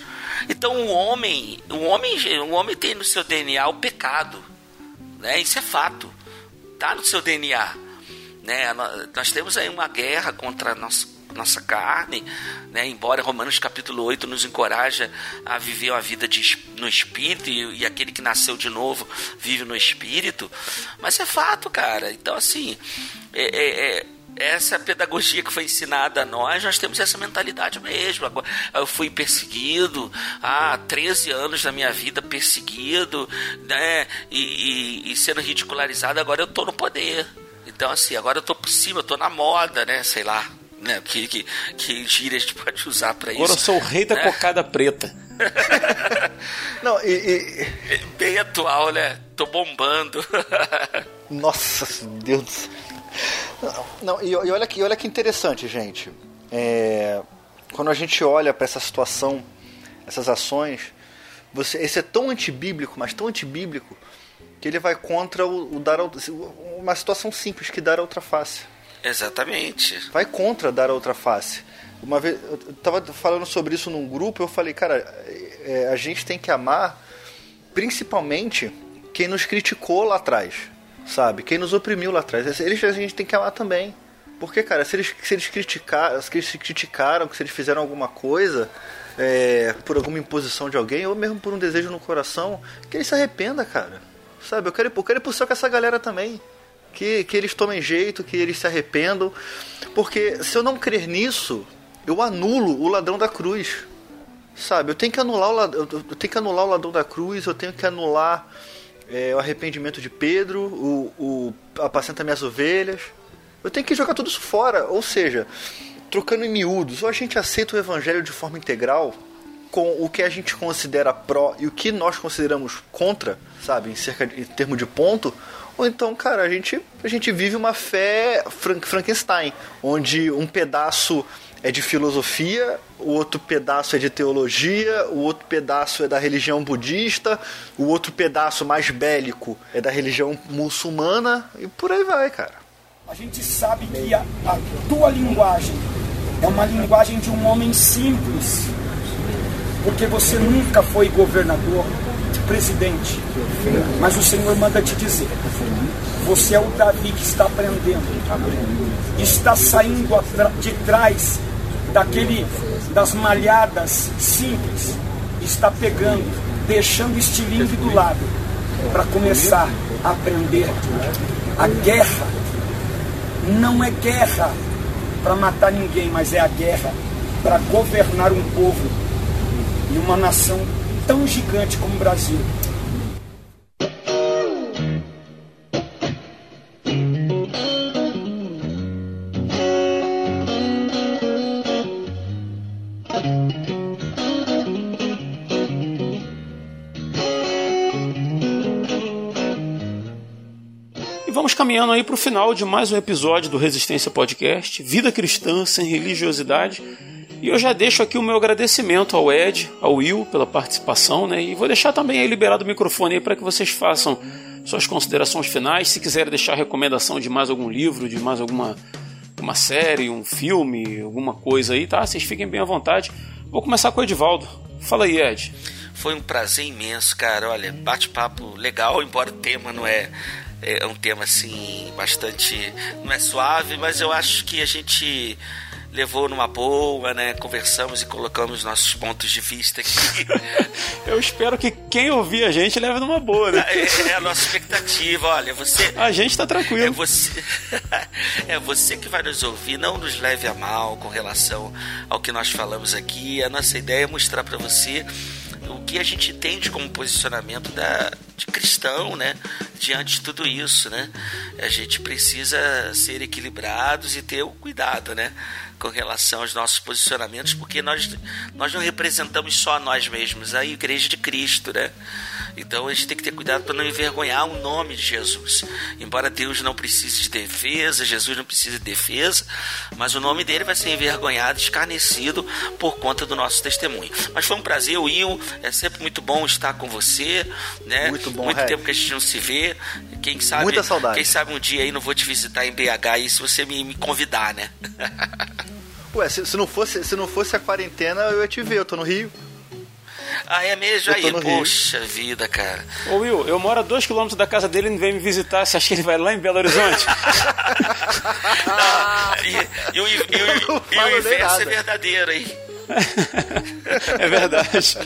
Então o homem, o homem, o homem tem no seu DNA o pecado. Né? Isso é fato. Tá no seu DNA. Né? Nós temos aí uma guerra contra nós nossa carne, né? embora Romanos capítulo 8 nos encoraja a viver uma vida de, no espírito e, e, aquele que nasceu de novo vive no espírito, mas é fato, cara. Então, assim, é, é, é essa pedagogia que foi ensinada a nós, nós temos essa mentalidade mesmo. Agora, eu fui perseguido há 13 anos da minha vida perseguido, né? E, e, e sendo ridicularizado, agora eu tô no poder. Então, assim, agora eu tô por cima, eu tô na moda, né? Sei lá né? Que, que, que gíria a gente pode usar para isso. Agora eu sou o rei da né? cocada preta. Não, e, e... É bem atual, né? Tô bombando. Nossa, Deus. Não, e, e, olha que, olha que interessante, gente. É, quando a gente olha para essa situação, essas ações, você, esse é tão antibíblico, mas tão antibíblico, que ele vai contra o, o dar uma situação simples que dar a outra face. Exatamente. Vai contra dar a outra face. Uma vez eu tava falando sobre isso num grupo, eu falei, cara, é, a gente tem que amar principalmente quem nos criticou lá atrás, sabe? Quem nos oprimiu lá atrás. Eles a gente tem que amar também. Porque, cara, se eles, se eles, criticar, se eles criticaram, se eles fizeram alguma coisa é, por alguma imposição de alguém, ou mesmo por um desejo no coração, que ele se arrependa, cara. Sabe? Eu quero, eu quero ir pro céu com essa galera também que, que eles tomem jeito, que eles se arrependam. Porque se eu não crer nisso, eu anulo o ladrão da cruz. Sabe, eu tenho que anular o ladrão, eu tenho que anular o ladrão da cruz, eu tenho que anular é, o arrependimento de Pedro, o, o apacenta minhas ovelhas. Eu tenho que jogar tudo isso fora. Ou seja, trocando em miúdos, ou a gente aceita o evangelho de forma integral, com o que a gente considera pró e o que nós consideramos contra, sabe, em, cerca de, em termo de ponto, ou então, cara, a gente, a gente vive uma fé Frank, Frankenstein, onde um pedaço é de filosofia, o outro pedaço é de teologia, o outro pedaço é da religião budista, o outro pedaço mais bélico é da religião muçulmana e por aí vai, cara. A gente sabe que a, a tua linguagem é uma linguagem de um homem simples, porque você nunca foi governador, presidente. Mas o Senhor manda te dizer: você é o Davi que está aprendendo, está saindo de trás daquele das malhadas simples, está pegando, deixando o estilingue do lado para começar a aprender. A guerra não é guerra para matar ninguém, mas é a guerra para governar um povo uma nação tão gigante como o Brasil. Vamos caminhando aí para o final de mais um episódio do Resistência Podcast, Vida Cristã sem religiosidade. E eu já deixo aqui o meu agradecimento ao Ed, ao Will pela participação, né? E vou deixar também aí liberado o microfone para que vocês façam suas considerações finais. Se quiserem deixar recomendação de mais algum livro, de mais alguma uma série, um filme, alguma coisa aí, tá? Vocês fiquem bem à vontade. Vou começar com o Edivaldo. Fala aí, Ed. Foi um prazer imenso, cara. Olha, bate-papo legal, embora o tema não é é um tema assim bastante não é suave, mas eu acho que a gente levou numa boa, né? Conversamos e colocamos nossos pontos de vista aqui. Eu espero que quem ouvir a gente leve numa boa, né? É, é a nossa expectativa. Olha, você. A gente tá tranquilo. É você, é você que vai nos ouvir. Não nos leve a mal com relação ao que nós falamos aqui. A nossa ideia é mostrar para você o que a gente entende como posicionamento da, de cristão, né? Diante de tudo isso, né? A gente precisa ser equilibrados e ter o cuidado, né? Com relação aos nossos posicionamentos, porque nós, nós não representamos só nós mesmos, a Igreja de Cristo, né? Então a gente tem que ter cuidado para não envergonhar o nome de Jesus. Embora Deus não precise de defesa, Jesus não precise de defesa, mas o nome dele vai ser envergonhado, escarnecido por conta do nosso testemunho. Mas foi um prazer, Will. É sempre muito bom estar com você, né? Muito bom, Muito Red. tempo que a gente não se vê. Quem sabe, Muita saudade. Quem sabe um dia aí não vou te visitar em BH aí se você me, me convidar, né? Ué, se, se não fosse, se não fosse a quarentena, eu ia te ver, eu tô no Rio. ah, é mesmo? Eu Aí, no Rio. poxa vida, cara. Ô Will, eu moro a dois quilômetros da casa dele e não vem me visitar. Você acha que ele vai lá em Belo Horizonte? Não, e, e o, e o- e o- Não e o inverso é verdadeiro, hein? é verdade.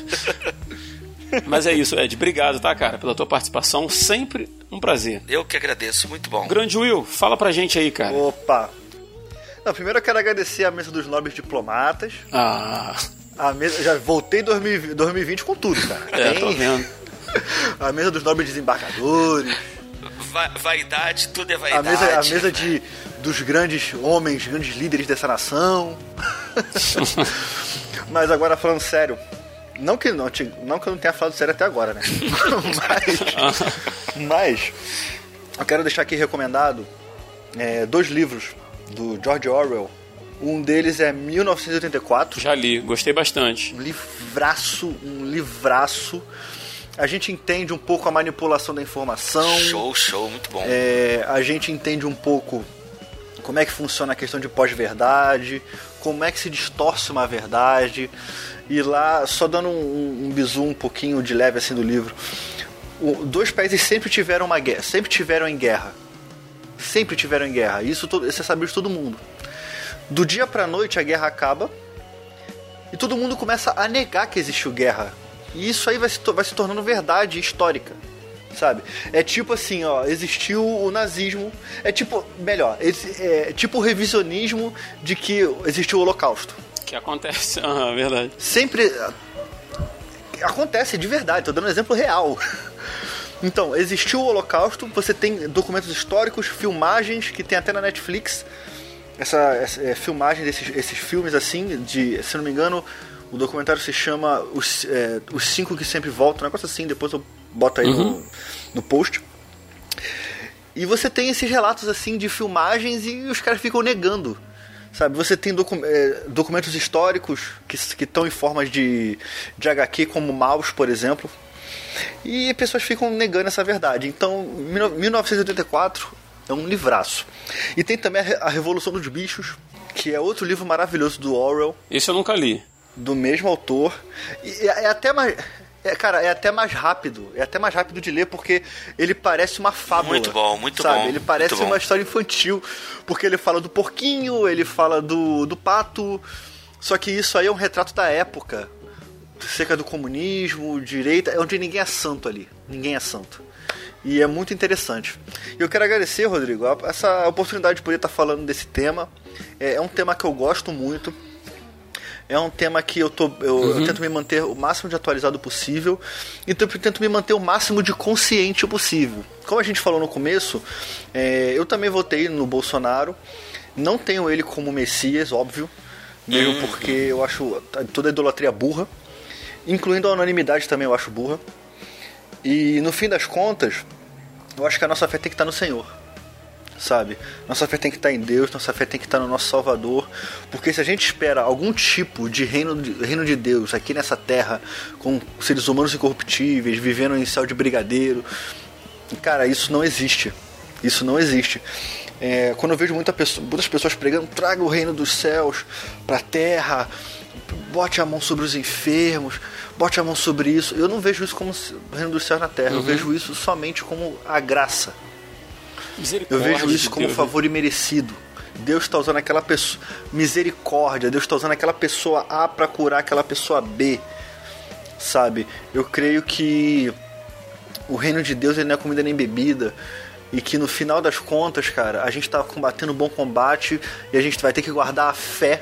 Mas é isso, Ed. Obrigado, tá, cara, pela tua participação. Sempre um prazer. Eu que agradeço, muito bom. Grande Will, fala pra gente aí, cara. Opa! Não, primeiro eu quero agradecer a mesa dos nobres diplomatas. Ah, A mesa, já voltei em 2020 2020 com tudo, cara. é, Tem tô vendo. A mesa dos nobres desembargadores. Va- vaidade, tudo é A vaidade. mesa, a mesa de, dos grandes homens, grandes líderes dessa nação. Mas agora falando sério, não que não, não que eu não tenha falado sério até agora, né? mas, mas eu quero deixar aqui recomendado é, dois livros do George Orwell. Um deles é 1984. Já li, gostei bastante. Um livraço, um livraço. A gente entende um pouco a manipulação da informação. Show, show, muito bom. É, a gente entende um pouco como é que funciona a questão de pós-verdade, como é que se distorce uma verdade. E lá, só dando um, um bizu um pouquinho de leve assim do livro, o- dois países sempre tiveram uma guerra, sempre tiveram em guerra. Sempre tiveram em guerra. Isso todo- você sabe de todo mundo. Do dia pra noite a guerra acaba e todo mundo começa a negar que existiu guerra. E isso aí vai se, vai se tornando verdade histórica. Sabe? É tipo assim, ó, existiu o nazismo. É tipo, melhor, esse- é tipo o revisionismo de que existiu o holocausto. Que acontece. Ah, verdade. Sempre ah, acontece de verdade, tô dando um exemplo real. Então, existiu o holocausto, você tem documentos históricos, filmagens que tem até na Netflix. Essa, essa é, filmagem desses esses filmes assim, de, se não me engano, o documentário se chama Os, é, Os Cinco que Sempre Voltam, um negócio assim, depois eu boto aí no, no post. E você tem esses relatos assim de filmagens e os caras ficam negando. Sabe, você tem docu- é, documentos históricos que estão em formas de, de HQ, como Maus, por exemplo. E pessoas ficam negando essa verdade. Então, 1984 é um livraço. E tem também a Re- a Revolução dos Bichos, que é outro livro maravilhoso do Orwell Esse eu nunca li. do mesmo autor. E é, é até mais. é, cara, é até mais rápido. É até mais rápido de ler porque ele parece uma fábula. Muito bom, muito sabe? bom, Ele parece muito bom. uma história infantil. Porque ele fala do porquinho, ele fala do, do pato. Só que isso aí é um retrato da época. Cerca do comunismo, direita, é onde ninguém é santo ali. Ninguém é santo. E é muito interessante. E eu quero agradecer, Rodrigo, essa oportunidade de poder estar falando desse tema. É, é um tema que eu gosto muito. É um tema que eu, tô, eu, eu tento me manter o máximo de atualizado possível e tento me manter o máximo de consciente possível. Como a gente falou no começo, é, eu também votei no Bolsonaro. Não tenho ele como Messias, óbvio, mesmo porque eu acho toda a idolatria burra, incluindo a unanimidade também eu acho burra. E no fim das contas, eu acho que a nossa fé tem que estar no Senhor. sabe? Nossa fé tem que estar em Deus, nossa fé tem que estar no nosso Salvador, porque se a gente espera algum tipo de reino de, reino de Deus aqui nessa terra, com seres humanos incorruptíveis, vivendo em céu de brigadeiro, cara, isso não existe. Isso não existe. É, quando eu vejo muita pessoa, muitas pessoas pregando, traga o reino dos céus para a terra, bote a mão sobre os enfermos, bote a mão sobre isso. Eu não vejo isso como o reino dos céus na terra, uhum. eu vejo isso somente como a graça eu vejo isso como um né? favor imerecido. Deus está usando aquela pessoa. Misericórdia. Deus está usando aquela pessoa A para curar aquela pessoa B. Sabe? Eu creio que o reino de Deus ele não é comida nem bebida. E que no final das contas, cara, a gente está combatendo um bom combate e a gente vai ter que guardar a fé.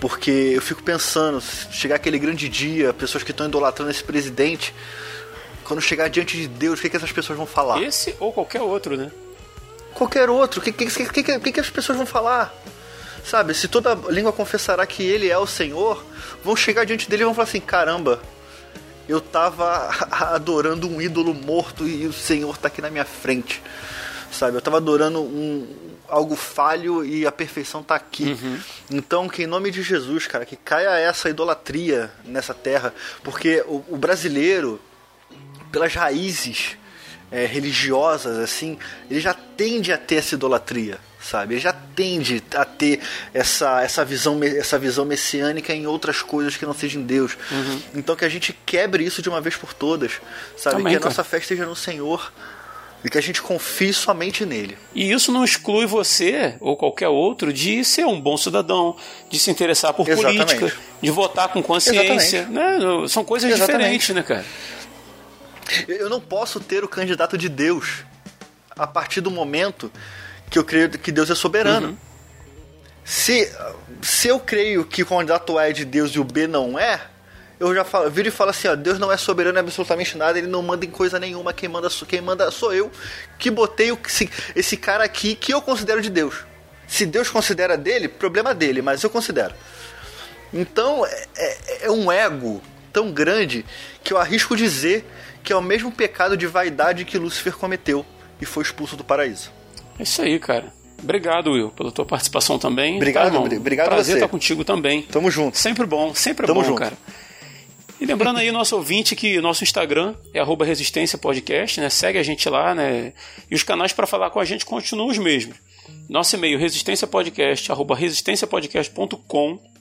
Porque eu fico pensando, chegar aquele grande dia, pessoas que estão idolatrando esse presidente, quando chegar diante de Deus, o que, que essas pessoas vão falar? Esse ou qualquer outro, né? qualquer outro. O que, que, que, que, as pessoas vão falar? Sabe, se toda língua confessará que ele é o Senhor, vão chegar diante dele e vão falar assim: caramba, eu tava adorando um ídolo morto e o Senhor tá aqui na minha frente. Sabe, eu tava adorando um, algo falho e a perfeição tá aqui. Uhum. Então, que em nome de Jesus, cara, que caia essa idolatria nessa terra, porque o, o brasileiro, pelas raízes é, religiosas, assim, ele já tende a ter essa idolatria, sabe? Ele já tende a ter essa, essa, visão, essa visão messiânica em outras coisas que não sejam Deus. Uhum. Então que a gente quebre isso de uma vez por todas, sabe? Também, que a nossa fé esteja no Senhor e que a gente confie somente nele. E isso não exclui você ou qualquer outro de ser um bom cidadão, de se interessar por Exatamente. política, de votar com consciência. Né? São coisas Exatamente. diferentes, né, cara? Eu não posso ter o candidato de Deus a partir do momento que eu creio que Deus é soberano. Uhum. Se, se eu creio que o candidato A é de Deus e o B não é, eu já falo, viro e falo assim, ó, Deus não é soberano em absolutamente nada, ele não manda em coisa nenhuma, quem manda, quem manda sou eu, que botei o, esse, esse cara aqui que eu considero de Deus. Se Deus considera dele, problema dele, mas eu considero. Então é, é, é um ego tão grande que eu arrisco dizer que é o mesmo pecado de vaidade que Lúcifer cometeu e foi expulso do paraíso. É isso aí, cara. Obrigado, Will, pela tua participação também. Obrigado, tá, obrigado Prazer você. estar contigo também. Tamo junto. Sempre bom, sempre Tamo bom, junto. cara. E lembrando aí, nosso ouvinte, que nosso Instagram é arroba Resistência Podcast, né? Segue a gente lá, né? E os canais para falar com a gente continuam os mesmos. Nosso e-mail, resistenciapodcast, arroba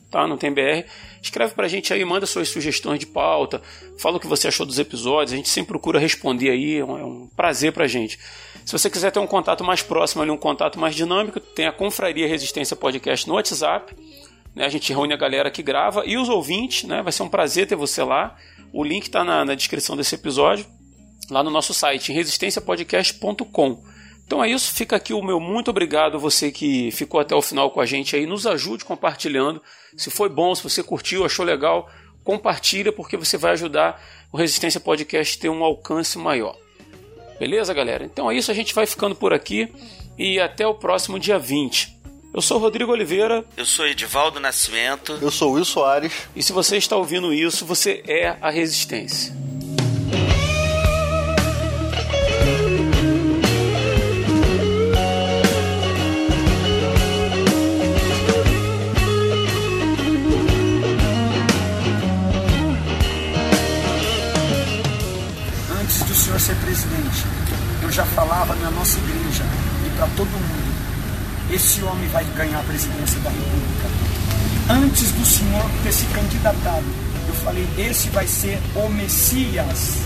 tá? Não tem BR. Escreve pra gente aí, manda suas sugestões de pauta, fala o que você achou dos episódios, a gente sempre procura responder aí, é um, é um prazer pra gente. Se você quiser ter um contato mais próximo ali, um contato mais dinâmico, tem a Confraria Resistência Podcast no WhatsApp. Né? A gente reúne a galera que grava e os ouvintes, né? Vai ser um prazer ter você lá. O link está na, na descrição desse episódio, lá no nosso site, resistenciapodcast.com. Então é isso, fica aqui o meu muito obrigado você que ficou até o final com a gente aí, nos ajude compartilhando. Se foi bom, se você curtiu, achou legal, compartilha porque você vai ajudar o Resistência Podcast a ter um alcance maior. Beleza, galera? Então é isso, a gente vai ficando por aqui e até o próximo dia 20. Eu sou Rodrigo Oliveira. Eu sou Edivaldo Nascimento. Eu sou Will Soares. E se você está ouvindo isso, você é a Resistência. ser presidente, eu já falava na nossa igreja e para todo mundo: esse homem vai ganhar a presidência da República. Antes do senhor ter se candidatado, eu falei: esse vai ser o Messias.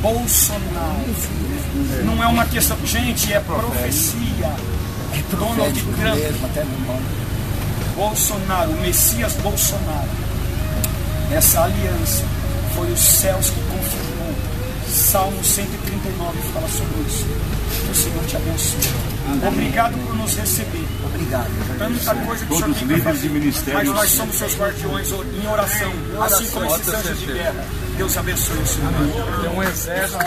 Bolsonaro. Não é uma questão. Gente, é profecia. É Donald Trump. Bolsonaro, o Messias Bolsonaro. Essa aliança foi os céus que Salmo 139 fala sobre isso. Que o Senhor te abençoe. Obrigado por nos receber. Obrigado. Tanta coisa que o Senhor tem fazer. Mas nós somos seus guardiões em oração, assim como esses anjos de guerra. Deus abençoe o Senhor. Tem um exército.